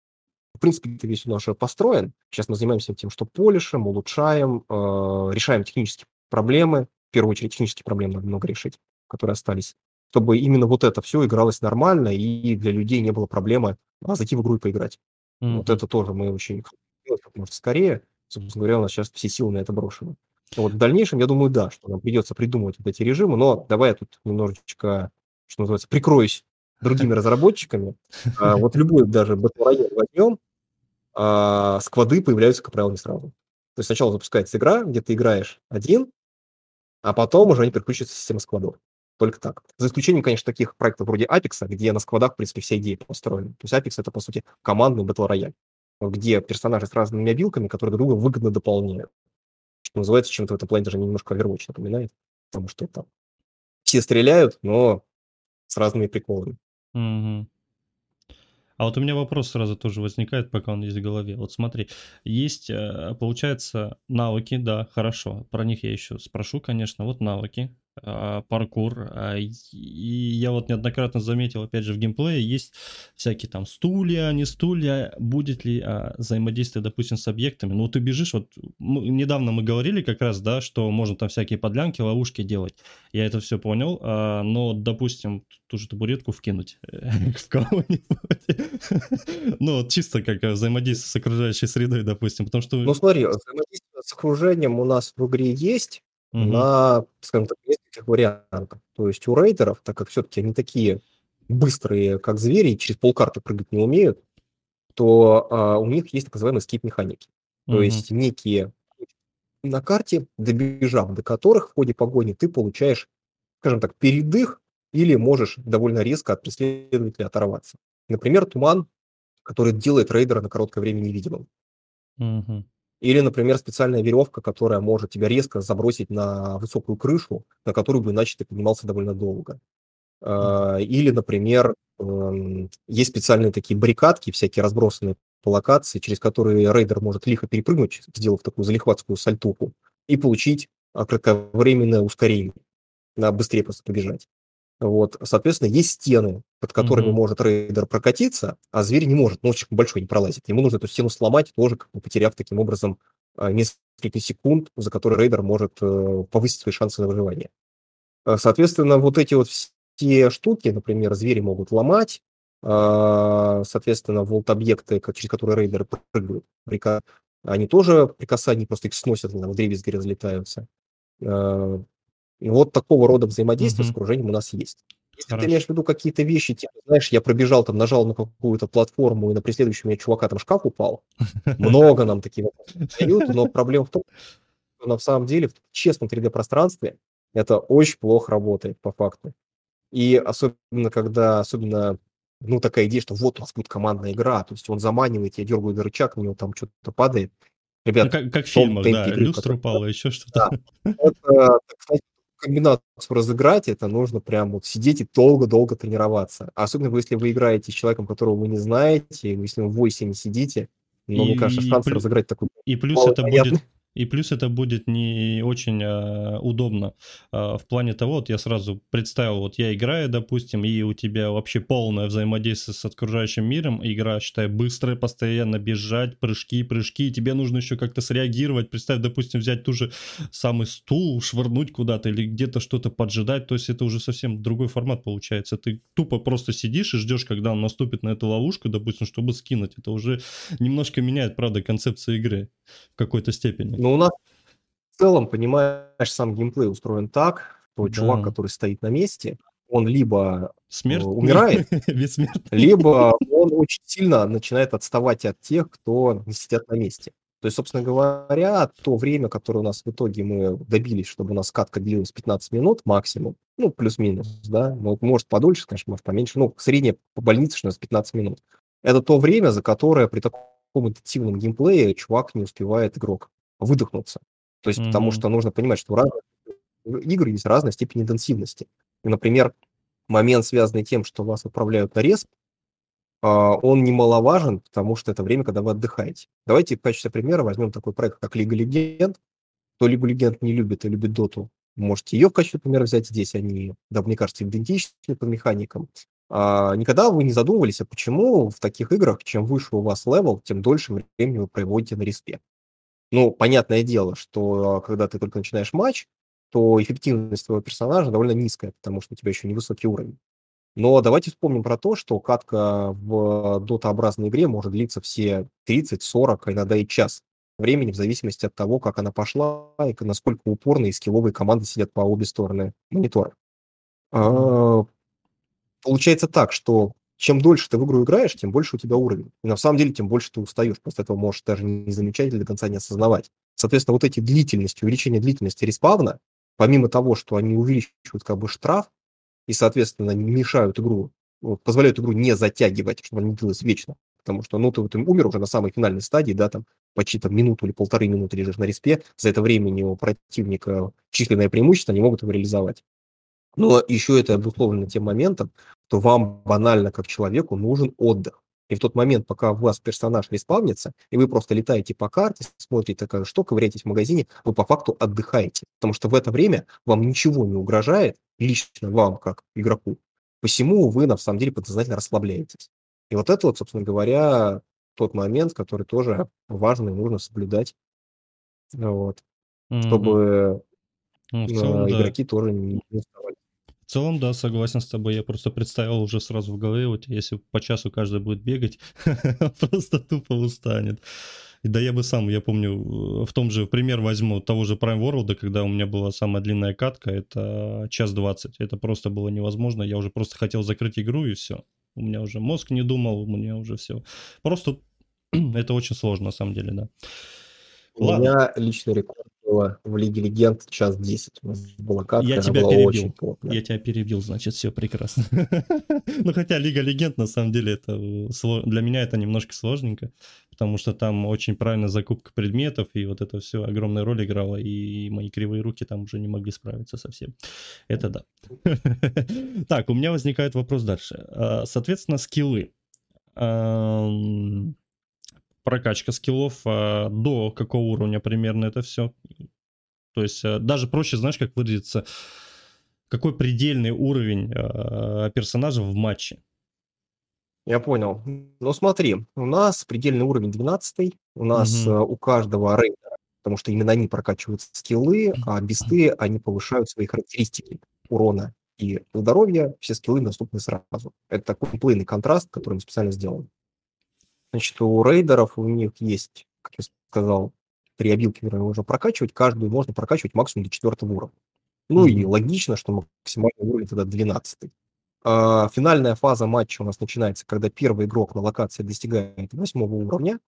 в принципе, это весь у нас уже построен. Сейчас мы занимаемся тем, что полишем, улучшаем, э, решаем технические проблемы. В первую очередь технические проблемы надо много решить, которые остались. Чтобы именно вот это все игралось нормально и для людей не было проблемы а, зайти в игру и поиграть. Вот Мгм. это тоже мы очень хотим скорее. Собственно говоря, у нас сейчас все силы на это брошены. Вот в дальнейшем, я думаю, да, что нам придется придумывать вот эти режимы, но давай я тут немножечко, что называется, прикроюсь другими разработчиками. А, Вот любой даже Battle Royale возьмем, а, сквады появляются, как правило, не сразу. То есть сначала запускается игра, где ты играешь один, а потом уже они переключатся в систему складов. Только так. За исключением, конечно, таких проектов вроде Apex, где на складах, в принципе, вся идея построена. То есть Apex — это, по сути, командный батл рояль, где персонажи с разными обилками, которые друг друга выгодно дополняют. Что называется, чем-то в этом плане даже немножко Overwatch напоминает, потому что там все стреляют, но с разными приколами. Мгм. А вот у меня вопрос сразу тоже возникает, пока он есть в голове. Вот смотри, есть, э, получается, навыки, да, хорошо. Про них я еще спрошу, конечно. Вот навыки, паркур. А, и я вот неоднократно заметил, опять же, в геймплее есть всякие там стулья, не стулья. Будет ли а, взаимодействие, допустим, с объектами? Ну, ты бежишь, вот мы, недавно мы говорили как раз, да, что можно там всякие подлянки, ловушки делать. Я это все понял, а, но, допустим, ту же табуретку вкинуть *laughs* в кого-нибудь. *laughs* Ну, чисто как взаимодействие с окружающей средой, допустим, потому что... Ну, смотри, взаимодействие с окружением у нас в игре есть, на, скажем так, нескольких вариантах. То есть у рейдеров, так как все-таки они такие быстрые, как звери, и через полкарты прыгать не умеют, то а, у них есть так называемые скип-механики. То есть некие на карте, добежав до которых в ходе погони ты получаешь, скажем так, передых или можешь довольно резко от преследователя оторваться. Например, туман, который делает рейдера на короткое время невидимым. Мгм. Или, например, специальная веревка, которая может тебя резко забросить на высокую крышу, на которую бы иначе ты поднимался довольно долго. А, Или, например, эм, есть специальные такие баррикадки, всякие разбросанные по локации, через которые рейдер может лихо перепрыгнуть, сделав такую залихватскую сальтуху, и получить а, кратковременное ускорение, на быстрее просто побежать. Вот, соответственно, есть стены, под которыми Мгм. может рейдер прокатиться, а зверь не может, ну, очень большой не пролазит. Ему нужно эту стену сломать, тоже как бы потеряв таким образом а, несколько секунд, за которые рейдер может э, повысить свои шансы на выживание. А, Соответственно, вот эти вот все штуки, например, звери могут ломать, а, соответственно, волт-объекты, через которые рейдеры прыгают, они тоже при касании просто их сносят, там, дребезги разлетаются. И вот такого рода взаимодействие с Мгм. окружением у нас есть. Если ты Хорошо. имеешь в виду какие-то вещи, типа, знаешь, я пробежал там, нажал на какую-то платформу, и на преследующего меня чувака там шкаф упал, *laughs* много нам вопросы задают, но проблема в том, что на самом деле в честном 3D-пространстве это очень плохо работает по факту. И особенно, когда, особенно, ну, такая идея, что вот у нас будет командная игра, то есть он заманивает, я дергаю за рычаг, у него там что-то падает. Ну, Ребят, как, как в фильмах, да, игры, люстра упала, еще что-то. Да. это, сказать, комбинацию разыграть, это нужно прям вот сидеть и долго-долго тренироваться. Особенно если вы играете с человеком, которого вы не знаете, если вы в войсе не сидите, ну, мне кажется, И шансы плю- разыграть такой И плюс это будет, и плюс это будет не очень а, удобно а, в плане того, вот я сразу представил, вот я играю, допустим, и у тебя вообще полное взаимодействие с окружающим миром, игра, считай, быстрая, постоянно бежать, прыжки, прыжки, и тебе нужно еще как-то среагировать, представь, допустим, взять ту же самый стул, швырнуть куда-то или где-то что-то поджидать, то есть это уже совсем другой формат получается, ты тупо просто сидишь и ждешь, когда он наступит на эту ловушку, допустим, чтобы скинуть, это уже немножко меняет, правда, концепцию игры в какой-то степени. Но у нас в целом, понимаешь, сам геймплей устроен так, что Да. чувак, который стоит на месте, он либо Смерть Э, умирает? *laughs* либо он очень сильно начинает отставать от тех, кто не сидят на месте. То есть, собственно говоря, то время, которое у нас в итоге мы добились, чтобы у нас катка длилась 15 минут максимум, ну, плюс-минус, да, ну, может подольше, конечно, может поменьше, ну, среднее по больнице, что у нас 15 минут. Это то время, за которое при таком интенсивном геймплее чувак не успевает, игрок, выдохнуться. То есть, потому Мгм. что нужно понимать, что у разных игр есть разная степень интенсивности. И, например, момент, связанный тем, что вас отправляют на респ, а, он немаловажен, потому что это время, когда вы отдыхаете. Давайте в качестве примера возьмем такой проект, как Лига Легенд. Кто Лигу Легенд не любит и любит Доту, можете ее в качестве примера взять. Здесь они, да, мне кажется, идентичны по механикам. А, никогда вы не задумывались, а почему в таких играх, чем выше у вас level, тем дольше времени вы проводите на респе? Ну, понятное дело, что а, когда ты только начинаешь матч, то эффективность твоего персонажа довольно низкая, потому что у тебя еще невысокий уровень. Но давайте вспомним про то, что катка в дотообразной игре может длиться все 30, 40, а иногда и час времени, в зависимости от того, как она пошла и насколько упорные и скилловые команды сидят по обе стороны монитора. А, Получается так, что чем дольше ты в игру играешь, тем больше у тебя уровень. И на самом деле, тем больше ты устаешь. Просто этого можешь даже не замечать или до конца не осознавать. Соответственно, вот эти длительности, увеличение длительности респавна, помимо того, что они увеличивают как бы штраф и, соответственно, мешают игру, позволяют игру не затягивать, чтобы она не длилась вечно. Потому что, ну, ты вот умер уже на самой финальной стадии, да, там почти там минуту или полторы минуты лежишь на респе, за это время у противника численное преимущество, они могут его реализовать. Но еще это обусловлено тем моментом, что вам банально как человеку нужен отдых. И в тот момент, пока у вас персонаж респавнится, и вы просто летаете по карте, смотрите, такая что, ковыряетесь в магазине, вы по факту отдыхаете. Потому что в это время вам ничего не угрожает, лично вам, как игроку. Посему вы, на самом деле, подсознательно расслабляетесь. И вот это вот, собственно говоря, тот момент, который тоже важно и нужно соблюдать. Вот. Mm-hmm. Чтобы ну, целом, игроки да. тоже не уставали. В целом, да, согласен с тобой. Я просто представил уже сразу в голове, вот если по часу каждый будет бегать, *laughs* просто тупо устанет. Да я бы сам, я помню, в том же пример возьму того же Prime World, когда у меня была самая длинная катка, это час двадцать. Это просто было невозможно. Я уже просто хотел закрыть игру и все. У меня уже мозг не думал, у меня уже все. Просто *clears throat* это очень сложно на самом деле, да. У Ладно. меня личный рекорд было в Лиге Легенд час 10. У нас была катка, я тебя перебил. очень плотная. Я тебя перебил, значит, все прекрасно. *laughs* ну, хотя Лига Легенд, на самом деле, это для меня это немножко сложненько, потому что там очень правильная закупка предметов, и вот это все огромная роль играла, и мои кривые руки там уже не могли справиться совсем. Это да. *laughs* так, у меня возникает вопрос дальше. А, соответственно, скиллы прокачка скиллов, а до какого уровня примерно это все. То есть а, даже проще, знаешь, как выразиться, какой предельный уровень а, персонажа в матче. Я понял. Ну смотри, у нас предельный уровень 12, у нас угу. у каждого рейдера, потому что именно они прокачивают скиллы, а бесты, они повышают свои характеристики урона и здоровья, все скиллы доступны сразу. Это такой плейный контраст, который мы специально сделали. Значит, у рейдеров у них есть, как я сказал, три обилки, которые можно прокачивать. Каждую можно прокачивать максимум до четвертого уровня. Ну mm-hmm. и логично, что максимальный уровень тогда 12. А, финальная фаза матча у нас начинается, когда первый игрок на локации достигает восьмого уровня.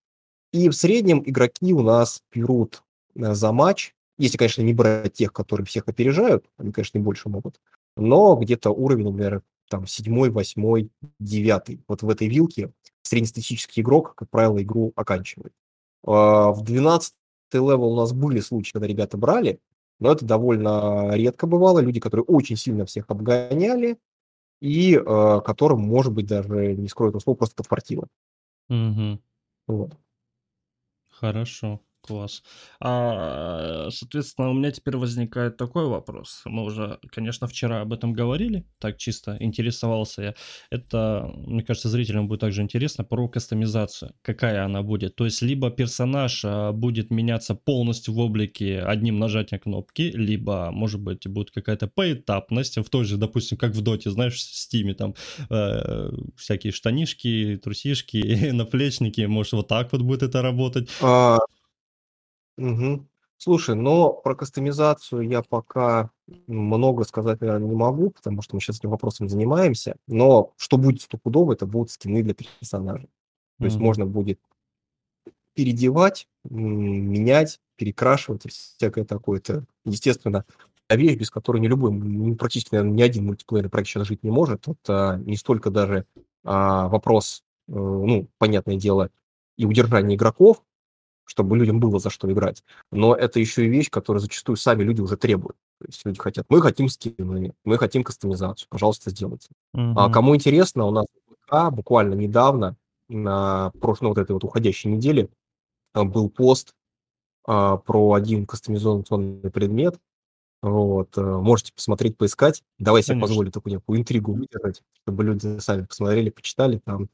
И в среднем игроки у нас берут э, за матч, если, конечно, не брать тех, которые всех опережают, они, конечно, не больше могут, но где-то уровень, например, там седьмой, восьмой, девятый. Вот в этой вилке среднестатистический игрок, как правило, игру оканчивает. А, в 12 level у нас были случаи, когда ребята брали, но это довольно редко бывало. Люди, которые очень сильно всех обгоняли, и э, которым, может быть, даже, не скрою это слово, просто подфартило. Угу. Вот. Хорошо. Класс. А, соответственно, у меня теперь возникает такой вопрос. Мы уже, конечно, вчера об этом говорили, так чисто интересовался я. Это, мне кажется, зрителям будет также интересно про кастомизацию. Какая она будет? То есть, либо персонаж а, будет меняться полностью в облике одним нажатием кнопки, либо, может быть, будет какая-то поэтапность, в той же, допустим, как в Доте, знаешь, в Стиме, там э, всякие штанишки, трусишки, *laughs* наплечники, может, вот так вот будет это работать. А, Мгм. Слушай, но про кастомизацию я пока много сказать, наверное, не могу, потому что мы сейчас этим вопросом занимаемся. Но что будет стопудово, это будут скины для персонажей. То есть можно будет переодевать, менять, перекрашивать и всякое такое. Это, естественно, вещь, без которой ни любой, практически, наверное, ни один мультиплеер проект сейчас жить не может. Это не столько даже а, вопрос, э, ну, понятное дело, и удержания игроков, чтобы людям было за что играть. Но это еще и вещь, которую зачастую сами люди уже требуют. То есть люди хотят, мы хотим скины, мы хотим кастомизацию, пожалуйста, сделайте. Uh-huh. А кому интересно, у нас буквально недавно, на прошлой, ну, вот этой вот уходящей неделе, а, был пост а, про один кастомизационный предмет. Вот, а, можете посмотреть, поискать. Давай себе позволю такую некую интригу выдержать, чтобы люди сами посмотрели, почитали. Там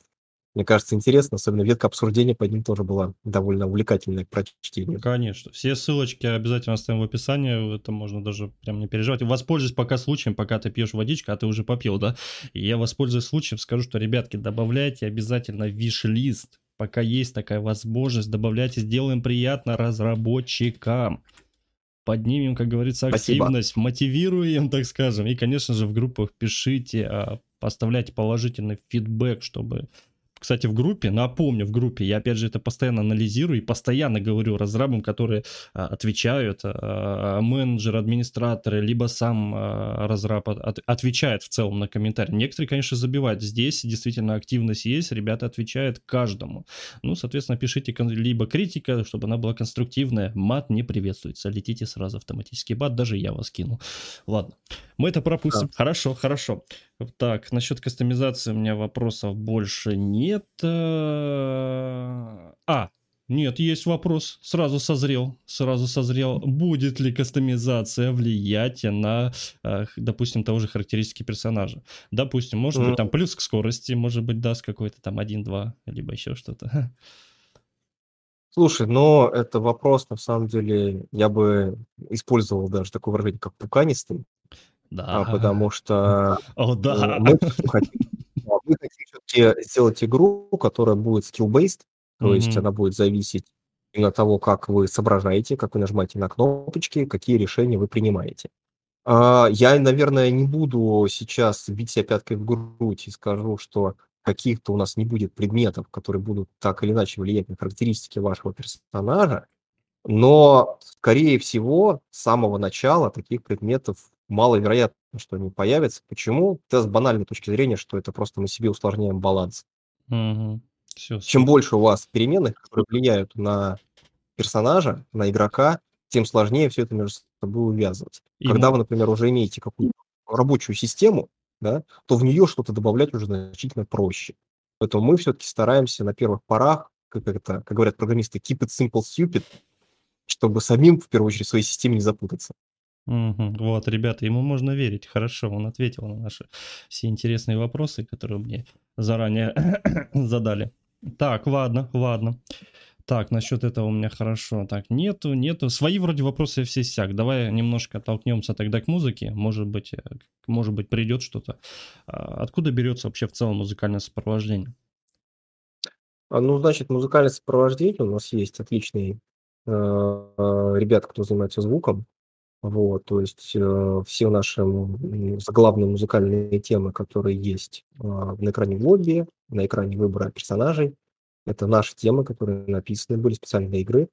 мне кажется, интересно, особенно ветка обсуждения под ним тоже была довольно увлекательная к прочтению. Конечно. Все ссылочки обязательно оставим в описании, это можно даже прям не переживать. Воспользуюсь пока случаем, пока ты пьешь водичку, а ты уже попил, да? И я воспользуюсь случаем, скажу, что, ребятки, добавляйте обязательно виш-лист, пока есть такая возможность, добавляйте, сделаем приятно разработчикам поднимем, как говорится, активность, Спасибо. мотивируем, так скажем. И, конечно же, в группах пишите, а, Оставляйте положительный фидбэк, чтобы кстати, в группе, напомню, в группе, я опять же это постоянно анализирую и постоянно говорю разрабам, которые а, отвечают, а, менеджеры, администраторы, либо сам а, разраб от, отвечает в целом на комментарии. Некоторые, конечно, забивают. Здесь действительно активность есть, ребята отвечают каждому. Ну, соответственно, пишите либо критика, чтобы она была конструктивная. Мат не приветствуется. Летите сразу автоматически бат, даже я вас кинул. Ладно, мы это пропустим. Да. Хорошо, хорошо. Так, насчет кастомизации у меня вопросов больше нет. Э, а, нет, есть вопрос. Сразу созрел. Сразу созрел. Будет ли кастомизация влиять на, э, допустим, того же характеристики персонажа? Допустим, может mm. быть, там плюс к скорости, может быть, даст какой-то там 1-2, либо еще что-то. *laughs* Слушай, но это вопрос, на самом деле, я бы использовал даже такое выражение, как пуканистый. Да. А, потому что *laughs* О, да. Э, мы хотим, мы хотим все-таки сделать игру, которая будет skill-based, то mm-hmm. есть она будет зависеть именно от того, как вы соображаете, как вы нажимаете на кнопочки, какие решения вы принимаете. А, я, наверное, не буду сейчас бить себя пяткой в грудь и скажу, что каких-то у нас не будет предметов, которые будут так или иначе влиять на характеристики вашего персонажа, но, скорее всего, с самого начала таких предметов маловероятно, что они появятся. Почему? Это с банальной точки зрения, что это просто мы себе усложняем баланс. Угу. Все, Чем больше у вас переменных, которые влияют на персонажа, на игрока, тем сложнее все это между собой увязывать. И Когда вы, например, уже имеете какую-то рабочую систему, да, то в нее что-то добавлять уже значительно проще. Поэтому мы все-таки стараемся на первых порах, как, это, как говорят программисты, keep it simple, stupid, чтобы самим, в первую очередь, в своей системе не запутаться. Мгм. Вот, ребята, ему можно верить. Хорошо, он ответил на наши все интересные вопросы, которые мне заранее *coughs* задали. Так, ладно, ладно. Так, насчет этого у меня хорошо. Так, нету, нету. Свои вроде вопросы все сяк. Давай немножко толкнемся тогда к музыке. Может быть, э, может быть придет что-то. А, Откуда берется вообще в целом музыкальное сопровождение? А, Ну, значит, музыкальное сопровождение у нас есть отличный э, э, ребят, кто занимается звуком. Вот, то есть э, все наши м, заглавные музыкальные темы, которые есть э, на экране в лобби, на экране выбора персонажей, это наши темы, которые написаны были специально для игры.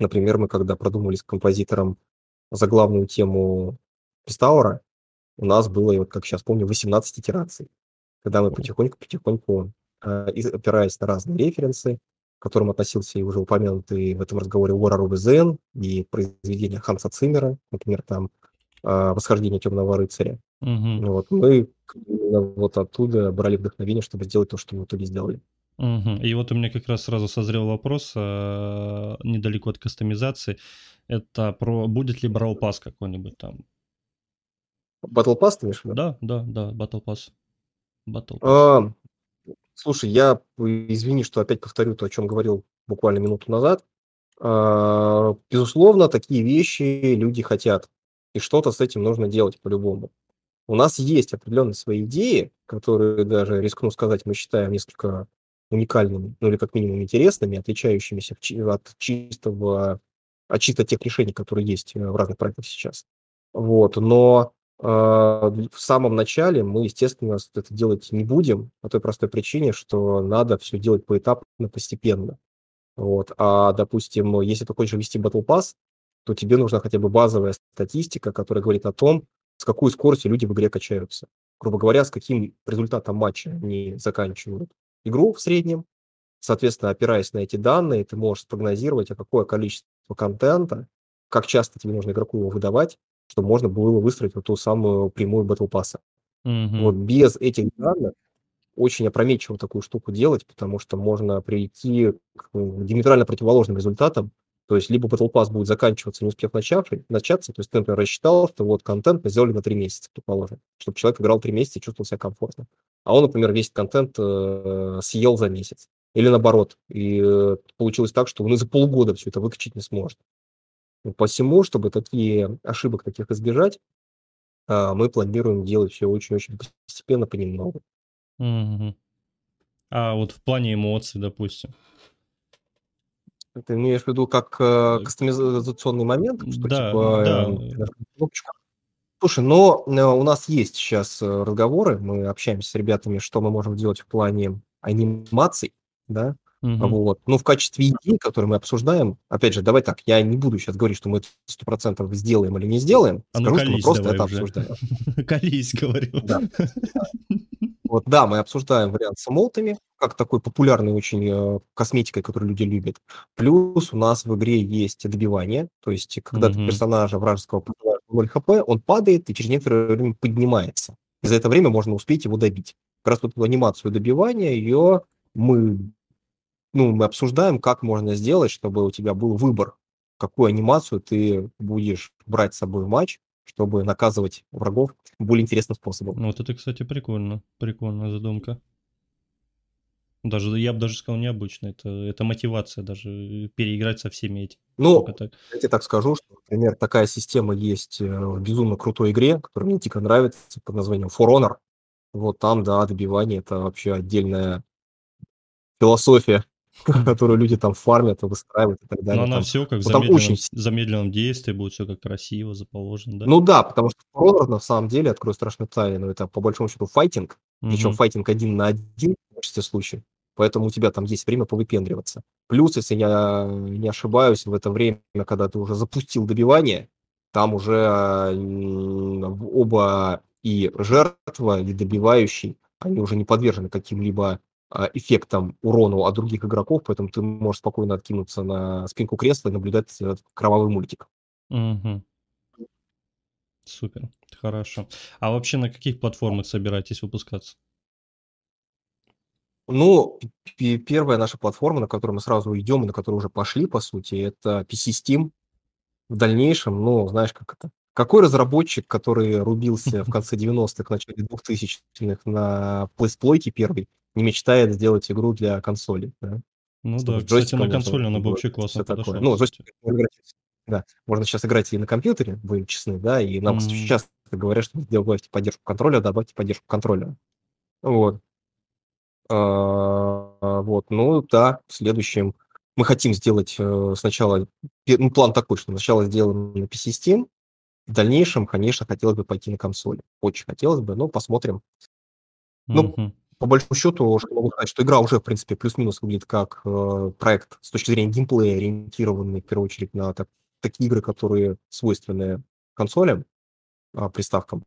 Например, мы когда продумывали с композитором заглавную тему Пистаура, у нас было, вот как сейчас помню, 18 итераций, когда мы потихоньку-потихоньку, э, опираясь на разные референсы, которым относился и уже упомянутый в этом разговоре War Zen и произведения Ханса Циммера, например, там а, «Восхождение темного рыцаря». Угу. Вот, мы вот оттуда брали вдохновение, чтобы сделать то, что мы в итоге сделали. Угу. И вот у меня как раз сразу созрел вопрос, э, недалеко от кастомизации, это про будет ли Brawl Pass какой-нибудь там? Battle Pass, ты имеешь в виду? Да, да, да, Battle Pass. Battle Pass. А, Слушай, я, извини, что опять повторю то, о чем говорил буквально минуту назад. А, безусловно, такие вещи люди хотят, и что-то с этим нужно делать по-любому. У нас есть определенные свои идеи, которые даже, рискну сказать, мы считаем несколько уникальными, ну или как минимум интересными, отличающимися от чистого, от чисто тех решений, которые есть э, в разных проектах сейчас. Вот, но в самом начале мы, естественно, это делать не будем по той простой причине, что надо все делать поэтапно, постепенно. Вот. А, допустим, если ты хочешь вести Battle Pass, то тебе нужна хотя бы базовая статистика, которая говорит о том, с какой скоростью люди в игре качаются. Грубо говоря, с каким результатом матча они заканчивают игру в среднем. Соответственно, опираясь на эти данные, ты можешь спрогнозировать, а какое количество контента, как часто тебе нужно игроку его выдавать, чтобы можно было выстроить вот ту самую прямую батл пасса. Угу. Вот без этих данных очень опрометчиво такую штуку делать, потому что можно прийти к диаметрально противоположным результатам. То есть либо Battle Pass будет заканчиваться, не успев начавший, начаться, то есть ты, например, рассчитал, что вот контент мы сделали на три месяца, предположим, чтобы человек играл три месяца и чувствовал себя комфортно. А он, например, весь контент э, съел за месяц. Или наоборот, и э, получилось так, что он и за полгода все это выкачать не сможет. Посему, чтобы такие ошибок таких избежать, а, мы планируем делать все очень-очень постепенно, понемногу. Мгм. А вот в плане эмоций, допустим. Ты имеешь в виду как э, кастомизационный момент, что Да, типа да. эм, кнопочку Слушай, но, э, у нас есть сейчас э, разговоры, мы общаемся с ребятами, что мы можем делать в плане анимаций, да. Мгм. Вот. Ну, в качестве идей, которые мы обсуждаем, опять же, давай так, я не буду сейчас говорить, что мы это 100 сделаем или не сделаем. А ну Скажу, что мы просто это уже. обсуждаем. *laughs* Колись, говорю. Да. Вот, да, мы обсуждаем вариант с эмоутами, как такой популярной очень, э, косметикой, которую люди любят. Плюс у нас в игре есть добивание, то есть когда ты Мгм. персонажа вражеского подбиваешь на 0 хп, он падает и через некоторое время поднимается. И за это время можно успеть его добить. Как раз вот эту анимацию добивания, ее мы, ну, мы обсуждаем, как можно сделать, чтобы у тебя был выбор, какую анимацию ты будешь брать с собой в матч, чтобы наказывать врагов более интересным способом. Ну, вот это, кстати, прикольно. Прикольная задумка. Даже, я бы даже сказал, необычно. Это, это мотивация даже переиграть со всеми этими. Ну, так. я тебе так скажу, что, например, такая система есть э, в безумно крутой игре, которая мне дико нравится, под названием For Honor. Вот там, да, добивание– это вообще отдельная философия, которую люди там фармят, выстраивают и так Но далее. она Там- все как в замедленном, очень замедленном действии будет, все как красиво, заположено, да? Ну да, потому что Honor на самом деле, открою страшную тайну, это по большому счету файтинг, причем файтинг один на один в большинстве случаев, поэтому у тебя там есть время повыпендриваться. Плюс, если я не ошибаюсь, в это время, когда ты уже запустил добивание, там уже оба и жертва, и добивающий, они уже не подвержены каким-либо а, эффектам урону от других игроков, поэтому ты можешь спокойно откинуться на спинку кресла и наблюдать этот кровавый мультик. Мгм. Супер, хорошо. А вообще на каких платформах собираетесь выпускаться? Ну, первая наша платформа, на которую мы сразу идем и на которую уже пошли, по сути, это PC Steam. В дальнейшем, ну, знаешь, как это? Какой разработчик, который рубился в конце *laughs* 90-х, начале 2000-х на плейсплойке первый, не мечтает сделать игру для консоли, да? Ну Чтобы да, кстати, на консоли она бы вообще классно подошла, Ну, да, можно сейчас играть и на компьютере, будем честны, да, и нам Мгм. сейчас говорят, что добавьте поддержку контроля, добавьте поддержку контроля. Вот. А, Вот, ну да, в следующем мы хотим сделать э, сначала, ну, план такой, что сначала сделаем на PC Steam, в дальнейшем, конечно, хотелось бы пойти на консоли. Очень хотелось бы, но посмотрим. Ну, Мгм. По большому счету, что могу сказать, что игра уже, в принципе, плюс-минус выглядит как э, проект с точки зрения геймплея, ориентированный, в первую очередь, на так- такие игры, которые свойственны консолям, а, приставкам.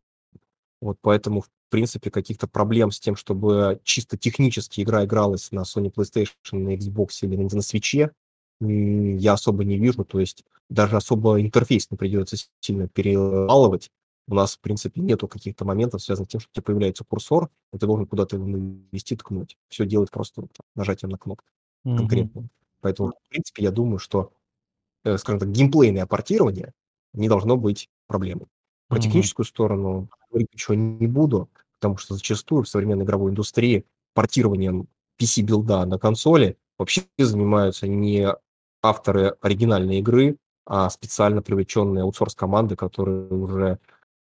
Вот поэтому, в принципе, каких-то проблем с тем, чтобы чисто технически игра игралась на Sony PlayStation, на Xbox или на, на Switch, я особо не вижу. То есть даже особо интерфейс не придется сильно перелалывать. У нас, в принципе, нету каких-то моментов, связанных с тем, что у тебя появляется курсор, и ты должен куда-то его навести, ткнуть. Все делать просто нажатием на кнопку Мгм. конкретно. Поэтому, в принципе, я думаю, что, э, скажем так, геймплейное портирование не должно быть проблемой. Про Мгм. техническую сторону говорить ничего не буду, потому что зачастую в современной игровой индустрии портированием PC-билда на консоли вообще занимаются не авторы оригинальной игры, а специально привлеченные аутсорс-команды, которые уже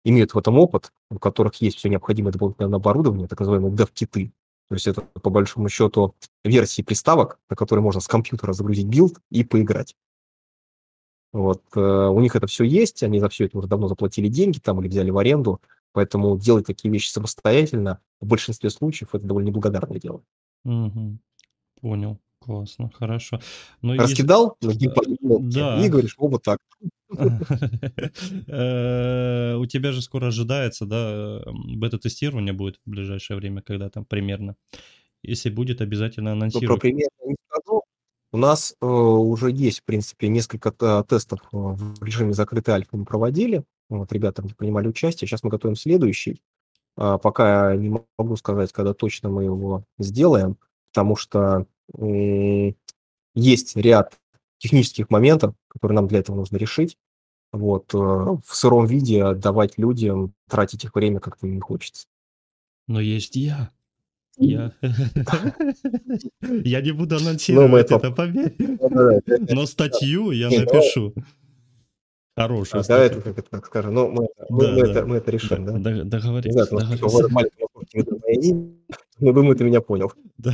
имеют в этом опыт, у которых есть все необходимое дополнительное оборудование, так называемые dev-киты. То есть это, по большому счету, версии приставок, на которые можно с компьютера загрузить билд и поиграть. Вот, э, у них это все есть, они за все это уже давно заплатили деньги там или взяли в аренду, поэтому делать такие вещи самостоятельно в большинстве случаев это довольно неблагодарное дело. Мгм. Понял. Классно, хорошо. Но если... Раскидал кнопки да. и говоришь, оба так. Э, У тебя же скоро ожидается, да, бета-тестирование будет в ближайшее время, когда там примерно. Если будет, обязательно Ну, про анонсируй. пример я не скажу. У нас э, уже есть, в принципе, несколько т- тестов э, в режиме закрытой альфы мы проводили. Вот, ребята них принимали участие. Сейчас мы готовим следующий. А, пока не могу сказать, когда точно мы его сделаем, потому что есть ряд технических моментов, которые нам для этого нужно решить. Вот, э, в сыром виде отдавать людям, тратить их время как-то не хочется. Но есть я. Я... *laughs* Я не буду Ну, анонсировать это- поверь. *laughs* Но статью я ну, напишу. Хорошую да, это, как это так скажем, ну, мы, мы- Да, мы да. это, мы это решим, да? Д- д- Не знаю, Договоримся, но думаю, ты меня понял. *laughs* Да,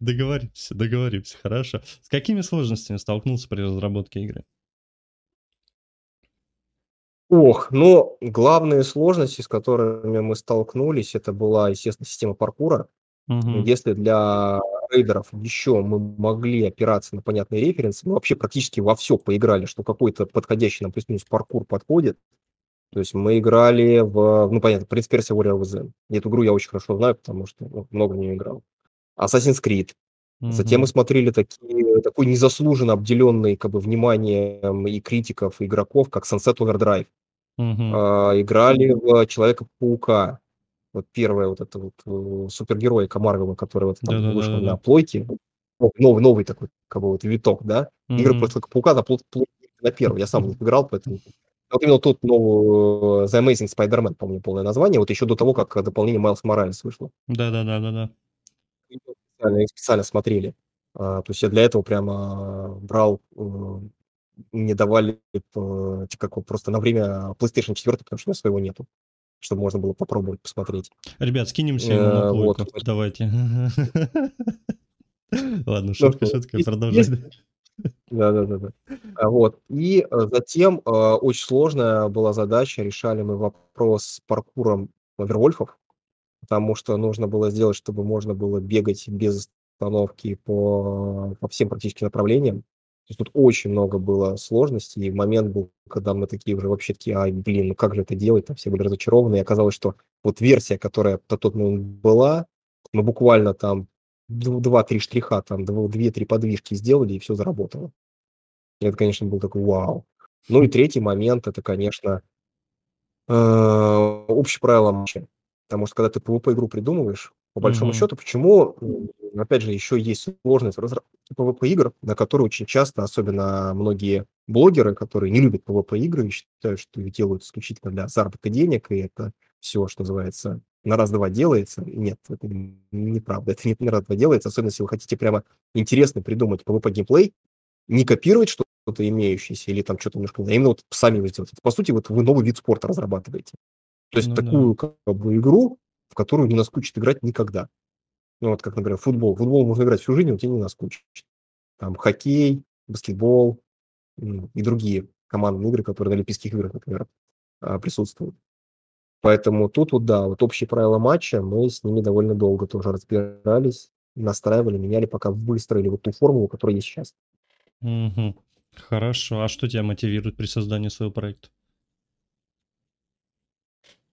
Договоримся, договоримся, хорошо. С какими сложностями столкнулся при разработке игры? Ох, но главные сложности, с которыми мы столкнулись, это была, естественно, система паркура. Мгм. Если для рейдеров еще мы могли опираться на понятные референсы, мы вообще практически во всё поиграли, что какой-то подходящий нам плюс-минус паркур подходит. То есть мы играли в, ну, понятно, Prince Persia: Warrior Within. Эту игру я очень хорошо знаю, потому что, ну, много в неё играл. Assassin's Creed. Затем мы смотрели такие такой незаслуженно обделенный, как бы, вниманием и критиков, и игроков, как Sunset Overdrive. Мгм. А, играли в Человека-паука. Вот первая вот эта вот, э, супергеройка Марвела, которая вот там вышла на плойке. Ну, новый новый такой, как бы, вот виток, да. Игры про. Человека-паука на пл плойке на 1. Я сам играл, поэтому Вот именно тут новую The Amazing Spider-Man, помню полное название, вот еще до того, как дополнение Майлз Моралес вышло. Да-да-да-да-да. Специально их специально смотрели. А, то есть я для этого прямо брал, э, мне давали, п как просто на время PlayStation 4, потому что у меня своего нету, чтобы можно было попробовать посмотреть. Ребят, скинемся ему на Э, вот. плойку. Давайте. *laughs* Ладно, Ну шутка что, есть да. Да-да-да-да. А, вот. И, э, затем, э, очень сложная была задача. Решали мы вопрос с паркуром вервольфов, потому что нужно было сделать, чтобы можно было бегать без остановки по по всем практически направлениям. То есть тут очень много было сложностей, и момент был, когда мы такие уже вообще такие: "Ай, блин, ну как же это делать?" Там все были разочарованы, и оказалось, что вот версия, которая на тот момент была, мы буквально там дв 2-3 штриха, там дв 2-3 подвижки сделали, и всё заработало. И это, конечно, был такой вау. Ну и третий момент- это, конечно э, общие правила матча. Потому что когда ты PvP-игру придумываешь, по большому Мгм. счету, почему, опять же, еще есть сложность разработке PvP-игр, на которые очень часто, особенно многие блогеры, которые не любят PvP-игры и считают, что их делают исключительно для заработка денег, и это всё, что называется, на раз-два делается. Нет, это неправда, это не на раз-два делается, особенно если вы хотите прямо интересно придумать PvP-геймплей, не копировать что-то имеющееся или там чё-то немножко, а именно вот сами его сделать. По сути, вот вы новый вид спорта разрабатываете. То есть Ну да. такую как бы игру, в которую не наскучит играть никогда. Ну, вот как, например, футбол. Футбол можно играть всю жизнь, он тя не наскучит. Там хоккей, баскетбол, и другие командные игры, которые на Олимпийских играх, например, а, присутствуют. Поэтому тут вот, да, вот общие правила матча, мы с ними довольно долго тоже разбирались, настраивали, меняли, пока выстроили вот ту формулу, которая есть щас. Мгм. Хорошо. А что тебя мотивирует при создании своего проекта?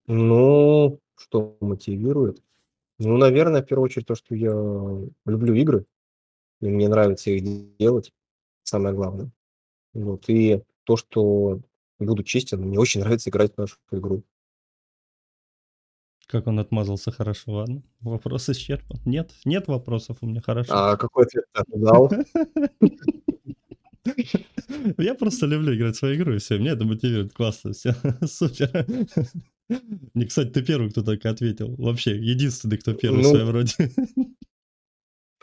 Ну, что мотивирует? Ну, наверное, в первую очередь то, что я люблю игры, и мне нравится их делать, самое главное. Вот. И то, что, буду честен, мне очень нравится играть в нашу игру. Как он отмазался хорошо. Ладно, вопрос исчерпан. Нет, нет вопросов у меня. Хорошо. А какой ответ ты ожидал? Я просто люблю играть в свою игру, и всё. Меня это мотивирует. Классно, всё, *laughs* супер. Не, кстати, ты первый, кто так ответил. Вообще единственный, кто первый в Ну своем роде.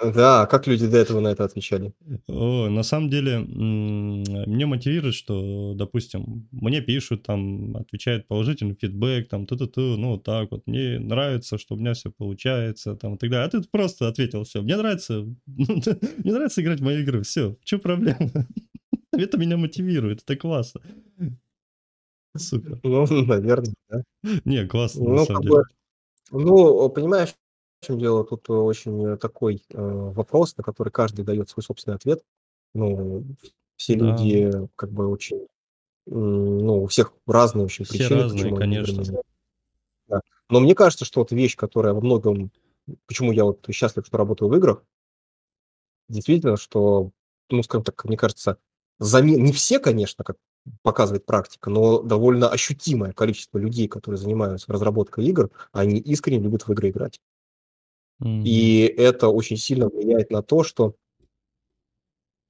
Да, как люди до этого на это отвечали? О, на самом деле, м, меня мотивирует, что, допустим, мне пишут там, отвечают положительный фидбэк, там ту-ту-ту, ну, вот так вот. Мне нравится, что у меня всё получается, там, и так далее. А ты просто ответил: "Всё, мне нравится, *laughs* мне нравится играть в мои игры". Всё, в проблема? *laughs* Это меня мотивирует, это классно. Супер. Ну, наверно, да. Не, классно на Ну, самом как бы, деле. ну, понимаешь, в чём дело? Тут очень такой, э, вопрос, на который каждый дает свой собственный ответ. Ну, все Да. люди как бы очень, м, ну, у всех разные очень Все причины, разные, почему они конечно. Да. Но мне кажется, что вот вещь, которая во многом почему я вот счастлив, что работаю в играх действительно, что, ну, скажем так, мне кажется, заме не все, конечно, как показывает практика, но довольно ощутимое количество людей, которые занимаются разработкой игр, они искренне любят в игры играть. И это очень сильно влияет на то, что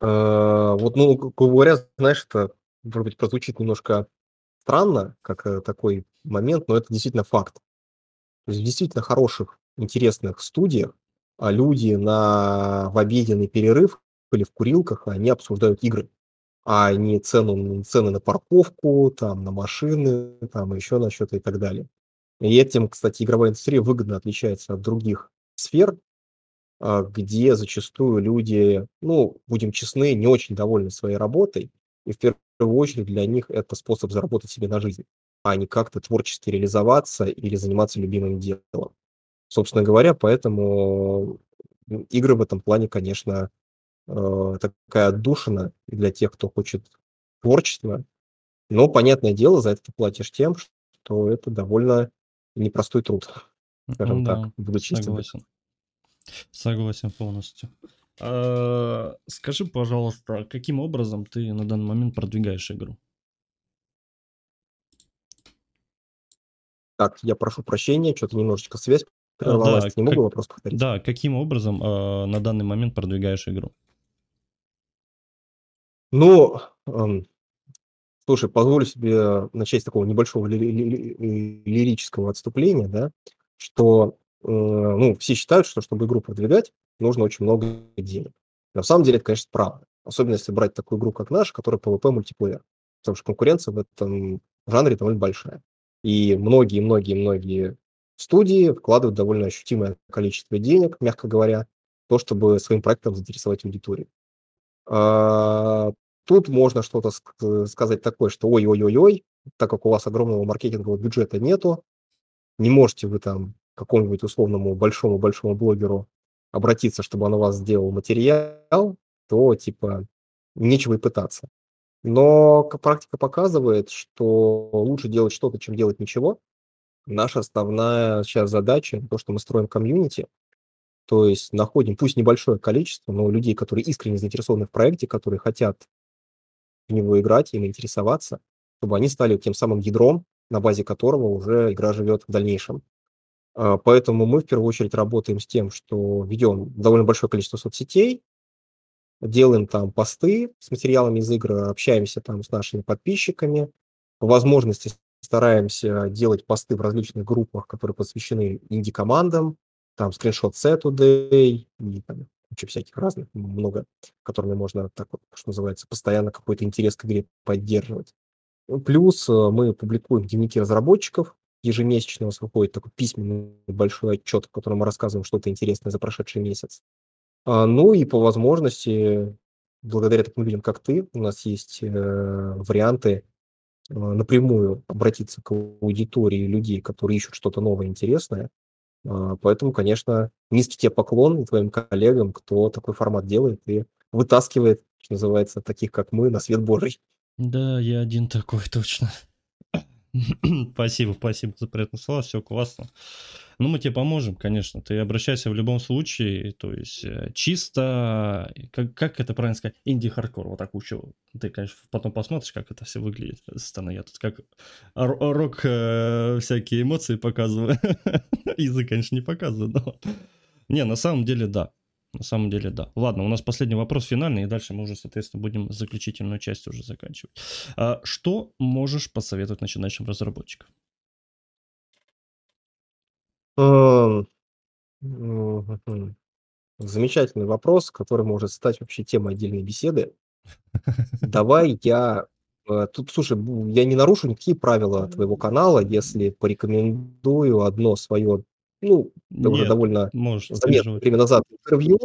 э, вот, ну, говоря, знаешь, это, может быть, прозвучит немножко странно, как, э, такой момент, но это действительно факт. То есть в действительно хороших, интересных студиях, а, люди на в обеденный перерыв или в курилках, они обсуждают игры, а не цену цены на парковку, там, на машины, там, еще на чё-то и так далее. И этим, кстати, игровая индустрия выгодно отличается от других сфер, а, где зачастую люди, ну, будем честны, не очень довольны своей работой. и в первую очередь для них это способ заработать себе на жизнь, а не как-то творчески реализоваться или заниматься любимым делом. Собственно говоря, поэтому игры в этом плане, конечно, э, такая отдушина для тех, кто хочет творчества. Но, понятное дело, за это ты платишь тем, что это довольно непростой труд, скажем Ну так, да, буду чистым. согласен. Согласен полностью. А, скажи, пожалуйста, каким образом ты на данный момент продвигаешь игру? Так, я прошу прощения, что-то немножечко связь А, прервалась. да, Не могу как, вопрос повторить? да, каким образом а, на данный момент продвигаешь игру? Ну, эм, слушай, позволю себе начать с такого небольшого ли- ли- ли- лирического отступления, да, что, э, ну, все считают, что чтобы игру продвигать, нужно очень много денег. На самом деле это, конечно, правда. Особенно если брать такую игру, как наша, которая PvP мультиплеер. Потому что конкуренция в этом жанре довольно большая. И многие-многие-многие студии вкладывают довольно ощутимое количество денег, мягко говоря, то, чтобы своим проектом заинтересовать аудиторию. А, Тут можно что-то ск- сказать такое, что ой-ой-ой-ой, так как у вас огромного маркетингового бюджета нету, не можете вы там какому-нибудь условному большому-большому блогеру обратиться, чтобы он у вас сделал материал, то типа нечего и пытаться. Но практика показывает, что лучше делать что-то, чем делать ничего. Наша основная сейчас задача, то, что мы строим комьюнити, то есть находим, пусть небольшое количество, но людей, которые искренне заинтересованы в проекте, которые хотят в него играть, им интересоваться, чтобы они стали тем самым ядром, на базе которого уже игра живет в дальнейшем. А, Поэтому мы в первую очередь работаем с тем, что ведем довольно большое количество соцсетей, делаем там посты с материалами из игры, общаемся там с нашими подписчиками, по возможности стараемся делать посты в различных группах, которые посвящены инди-командам, там скриншот Saturday и там куча всяких разных, много, которыми можно так вот, что называется, постоянно какой-то интерес к игре поддерживать. Плюс э, мы публикуем дневники разработчиков, ежемесячно у нас выходит такой письменный большой отчет, в котором мы рассказываем что-то интересное за прошедший месяц. А, Ну и по возможности, благодаря таким людям, как ты, у нас есть э, варианты э, напрямую обратиться к аудитории людей, которые ищут что-то новое, интересное. А, Поэтому, конечно, низкий тебе поклон твоим коллегам, кто такой формат делает и вытаскивает, что называется, таких, как мы, на свет Божий. Да, я один такой, точно. *clears throat* Спасибо, спасибо за приятные слова, все классно. Ну, мы тебе поможем, конечно. Ты обращайся в любом случае, то есть э, чисто, как, как это правильно сказать, инди-хардкор, вот так учу. Ты, конечно, потом посмотришь, как это все выглядит со стороны. Я тут как рок э, всякие эмоции показываю. *laughs* Язык, конечно, не показываю, но... *laughs* Не, на самом деле, да. На самом деле, да. Ладно, у нас последний вопрос финальный, и дальше мы уже, соответственно, будем заключительную часть уже заканчивать. А что можешь посоветовать начинающим разработчикам? Эм. Замечательный вопрос, который может стать вообще темой отдельной беседы. Давай я... э, Тут, слушай, я не нарушу никакие правила твоего канала, если порекомендую одно свое, ну, да уже Нет, довольно можешь, не заметное время назад интервью.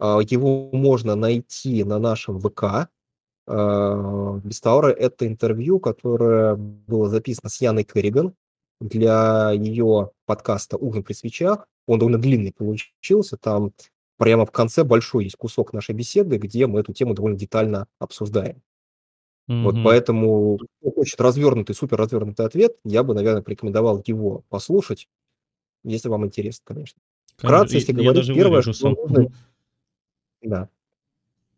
А, Его можно найти на нашем ВК. А, Бестаура– это интервью, которое было записано с Яной Керриган для ее подкаста «Ужин при свечах». Он довольно длинный получился, там прямо в конце большой есть кусок нашей беседы, где мы эту тему довольно детально обсуждаем. Вот Мгм. поэтому, кто хочет развернутый, супер развернутый ответ, я бы, наверное, порекомендовал его послушать, если вам интересно, конечно. Вкратце, если я говорить, первое, что сам. нужно... Да.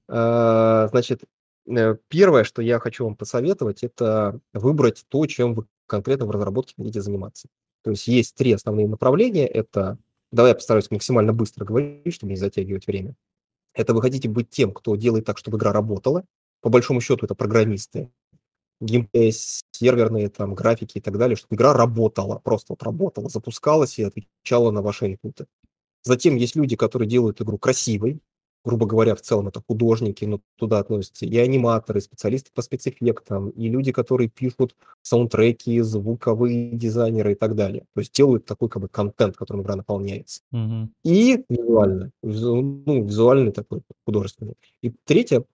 А, Значит, э, первое, что я хочу вам посоветовать, это выбрать то, чем вы конкретно в разработке хотите заниматься. То есть есть три основные направления. Это, давай я постараюсь максимально быстро говорить, чтобы не затягивать время. Это вы хотите быть тем, кто делает так, чтобы игра работала. По большому счету это программисты, геймплей, серверные там графики и так далее, чтобы игра работала, просто вот работала, запускалась и отвечала на ваши инпуты. Затем есть люди, которые делают игру красивой, грубо говоря, в целом это художники, но туда относятся и аниматоры, и специалисты по спецэффектам, и люди, которые пишут саундтреки, звуковые дизайнеры и так далее. То есть делают такой как бы контент, которым игра наполняется. Мгм. И визуально, визу- ну, визуальный такой художественный. И третье,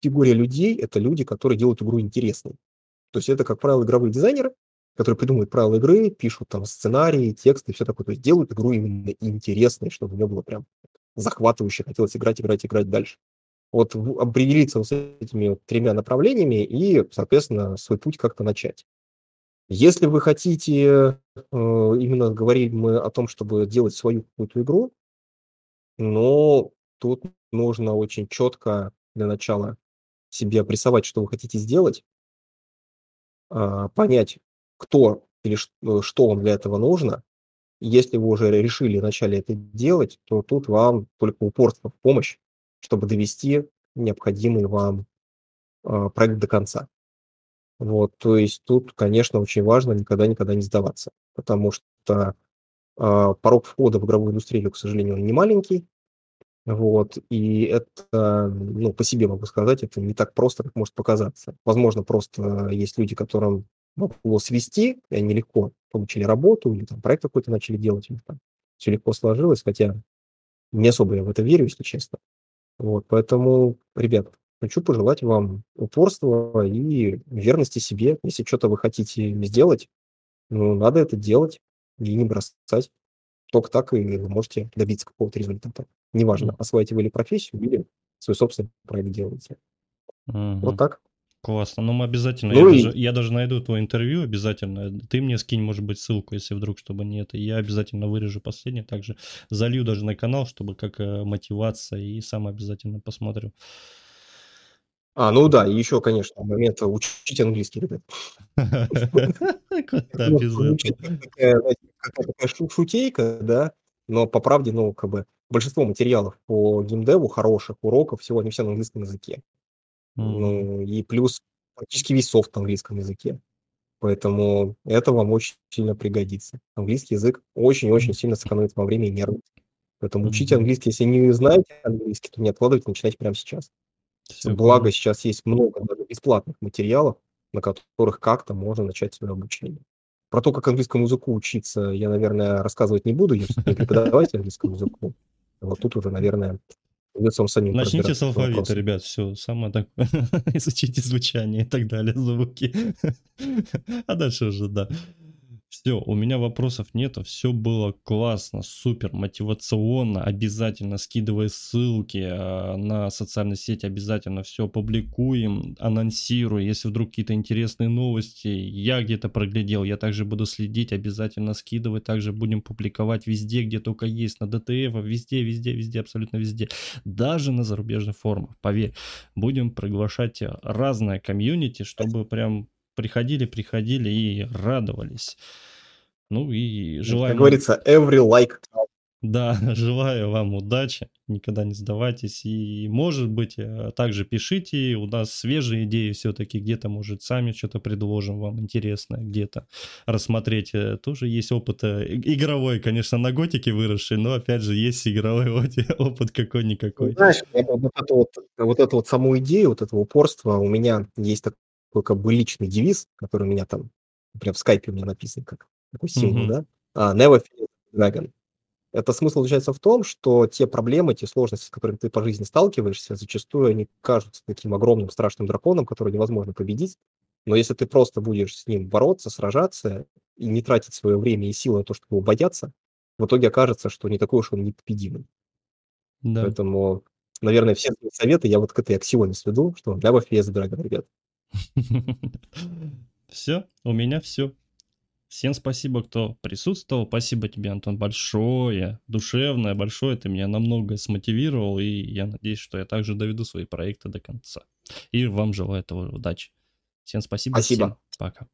категория людей – это люди, которые делают игру интересной. То есть это, как правило, игровые дизайнеры, которые придумывают правила игры, пишут там сценарии, тексты, все такое. То есть делают игру именно интересной, чтобы у нее было прям захватывающе, хотелось играть, играть, играть дальше. Вот определиться вот с этими вот тремя направлениями и, соответственно, свой путь как-то начать. Если вы хотите, э, именно говорить мы о том, чтобы делать свою какую-то игру, но тут нужно очень четко для начала себе обрисовать, что вы хотите сделать, понять, кто или э, что вам для этого нужно. Если вы уже решили вначале это делать, то тут вам только упорство в помощь, чтобы довести необходимый вам а, проект до конца. Вот, то есть тут, конечно, очень важно никогда-никогда не сдаваться, потому что а, порог входа в игровую индустрию, к сожалению, он не маленький, вот, и это, ну, по себе могу сказать, это не так просто, как может показаться. Возможно, просто есть люди, которым могло свести, и они легко получили работу, или там проект какой-то начали делать, них там все легко сложилось, хотя не особо я в это верю, если честно. Вот, поэтому, ребят, хочу пожелать вам упорства и верности себе. Если что-то вы хотите сделать, ну, надо это делать и не бросать. Только так и вы можете добиться какого-то результата. Неважно, осваиваете вы или профессию, или свой собственный проект делаете. Мгм. Вот так. Классно. Ну, мы обязательно, Ну я, и- даже, я даже найду твое интервью обязательно. Ты мне скинь, может быть, ссылку, если вдруг, чтобы не это. Я обязательно вырежу последнее. Также залью даже на канал, чтобы как э, мотивация, и сам обязательно посмотрю. А, ну да, и еще, конечно, момент учить английский, ребят. *laughs* Ну, какая-то шутейка, да, но по правде, ну, как бы, большинство материалов по геймдеву, хороших уроков, всего они все на английском языке. Мгм. Ну, и плюс практически весь софт на английском языке. Поэтому это вам очень сильно пригодится. Английский язык очень-очень сильно сэкономит вам время и нервы. Поэтому учите английский. Если не знаете английский, то не откладывайте, начинайте прямо сейчас. Всё, Благо, понял. сейчас есть много бесплатных материалов, на которых как-то можно начать свое обучение. Про то, как английскому языку учиться, я, наверное, рассказывать не буду. Я не преподаватель английскому языку. Вот тут уже, наверное, придется вам самим Начните с алфавита, вопросом. ребят, все, самое такое. *laughs* Изучите звучание и так далее, звуки. *laughs* А дальше уже, да. Все, у меня вопросов нету, все было классно, супер, мотивационно, обязательно скидывай ссылки а, на социальные сети, обязательно все публикуем, анонсируй, если вдруг какие-то интересные новости, я где-то проглядел, я также буду следить, обязательно скидывать, также будем публиковать везде, где только есть, на DTF, везде, везде, везде, абсолютно везде, даже на зарубежных форумах, поверь, будем приглашать разное комьюнити, чтобы прям приходили, приходили и радовались. Ну и желаем... Как говорится, every like. Да, *laughs* желаю вам удачи, никогда не сдавайтесь. И, может быть, э, также пишите, у нас свежие идеи все-таки, где-то, может, сами что-то предложим вам интересное, где-то рассмотреть. Э, Тоже есть опыт э, игровой, конечно, на готике выросший, но, опять же, есть игровой *laughs* опыт, какой-никакой. Знаешь, я бы вот эту вот, вот эту вот саму идею, вот этого упорства, у меня есть такой как бы личный девиз, который у меня там, прям в скайпе у меня написан как такой символ, Мгм. да? А, never fear dragon. Это смысл заключается в том, что те проблемы, те сложности, с которыми ты по жизни сталкиваешься, зачастую они кажутся таким огромным страшным драконом, который невозможно победить. Но если ты просто будешь с ним бороться, сражаться и не тратить свое время и силы на то, чтобы его бояться, в итоге окажется, что не такой уж он непобедимый. Да. Поэтому, наверное, все советы я вот к этой аксионе сведу, что never fear the dragon, ребят. *laughs* Все, у меня все. Всем спасибо, кто присутствовал. Спасибо тебе, Антон, большое, душевное, большое. Ты меня намного смотивировал, и я надеюсь, что я также доведу свои проекты до конца. И вам желаю этого удачи. Всем спасибо. Спасибо. Всем пока.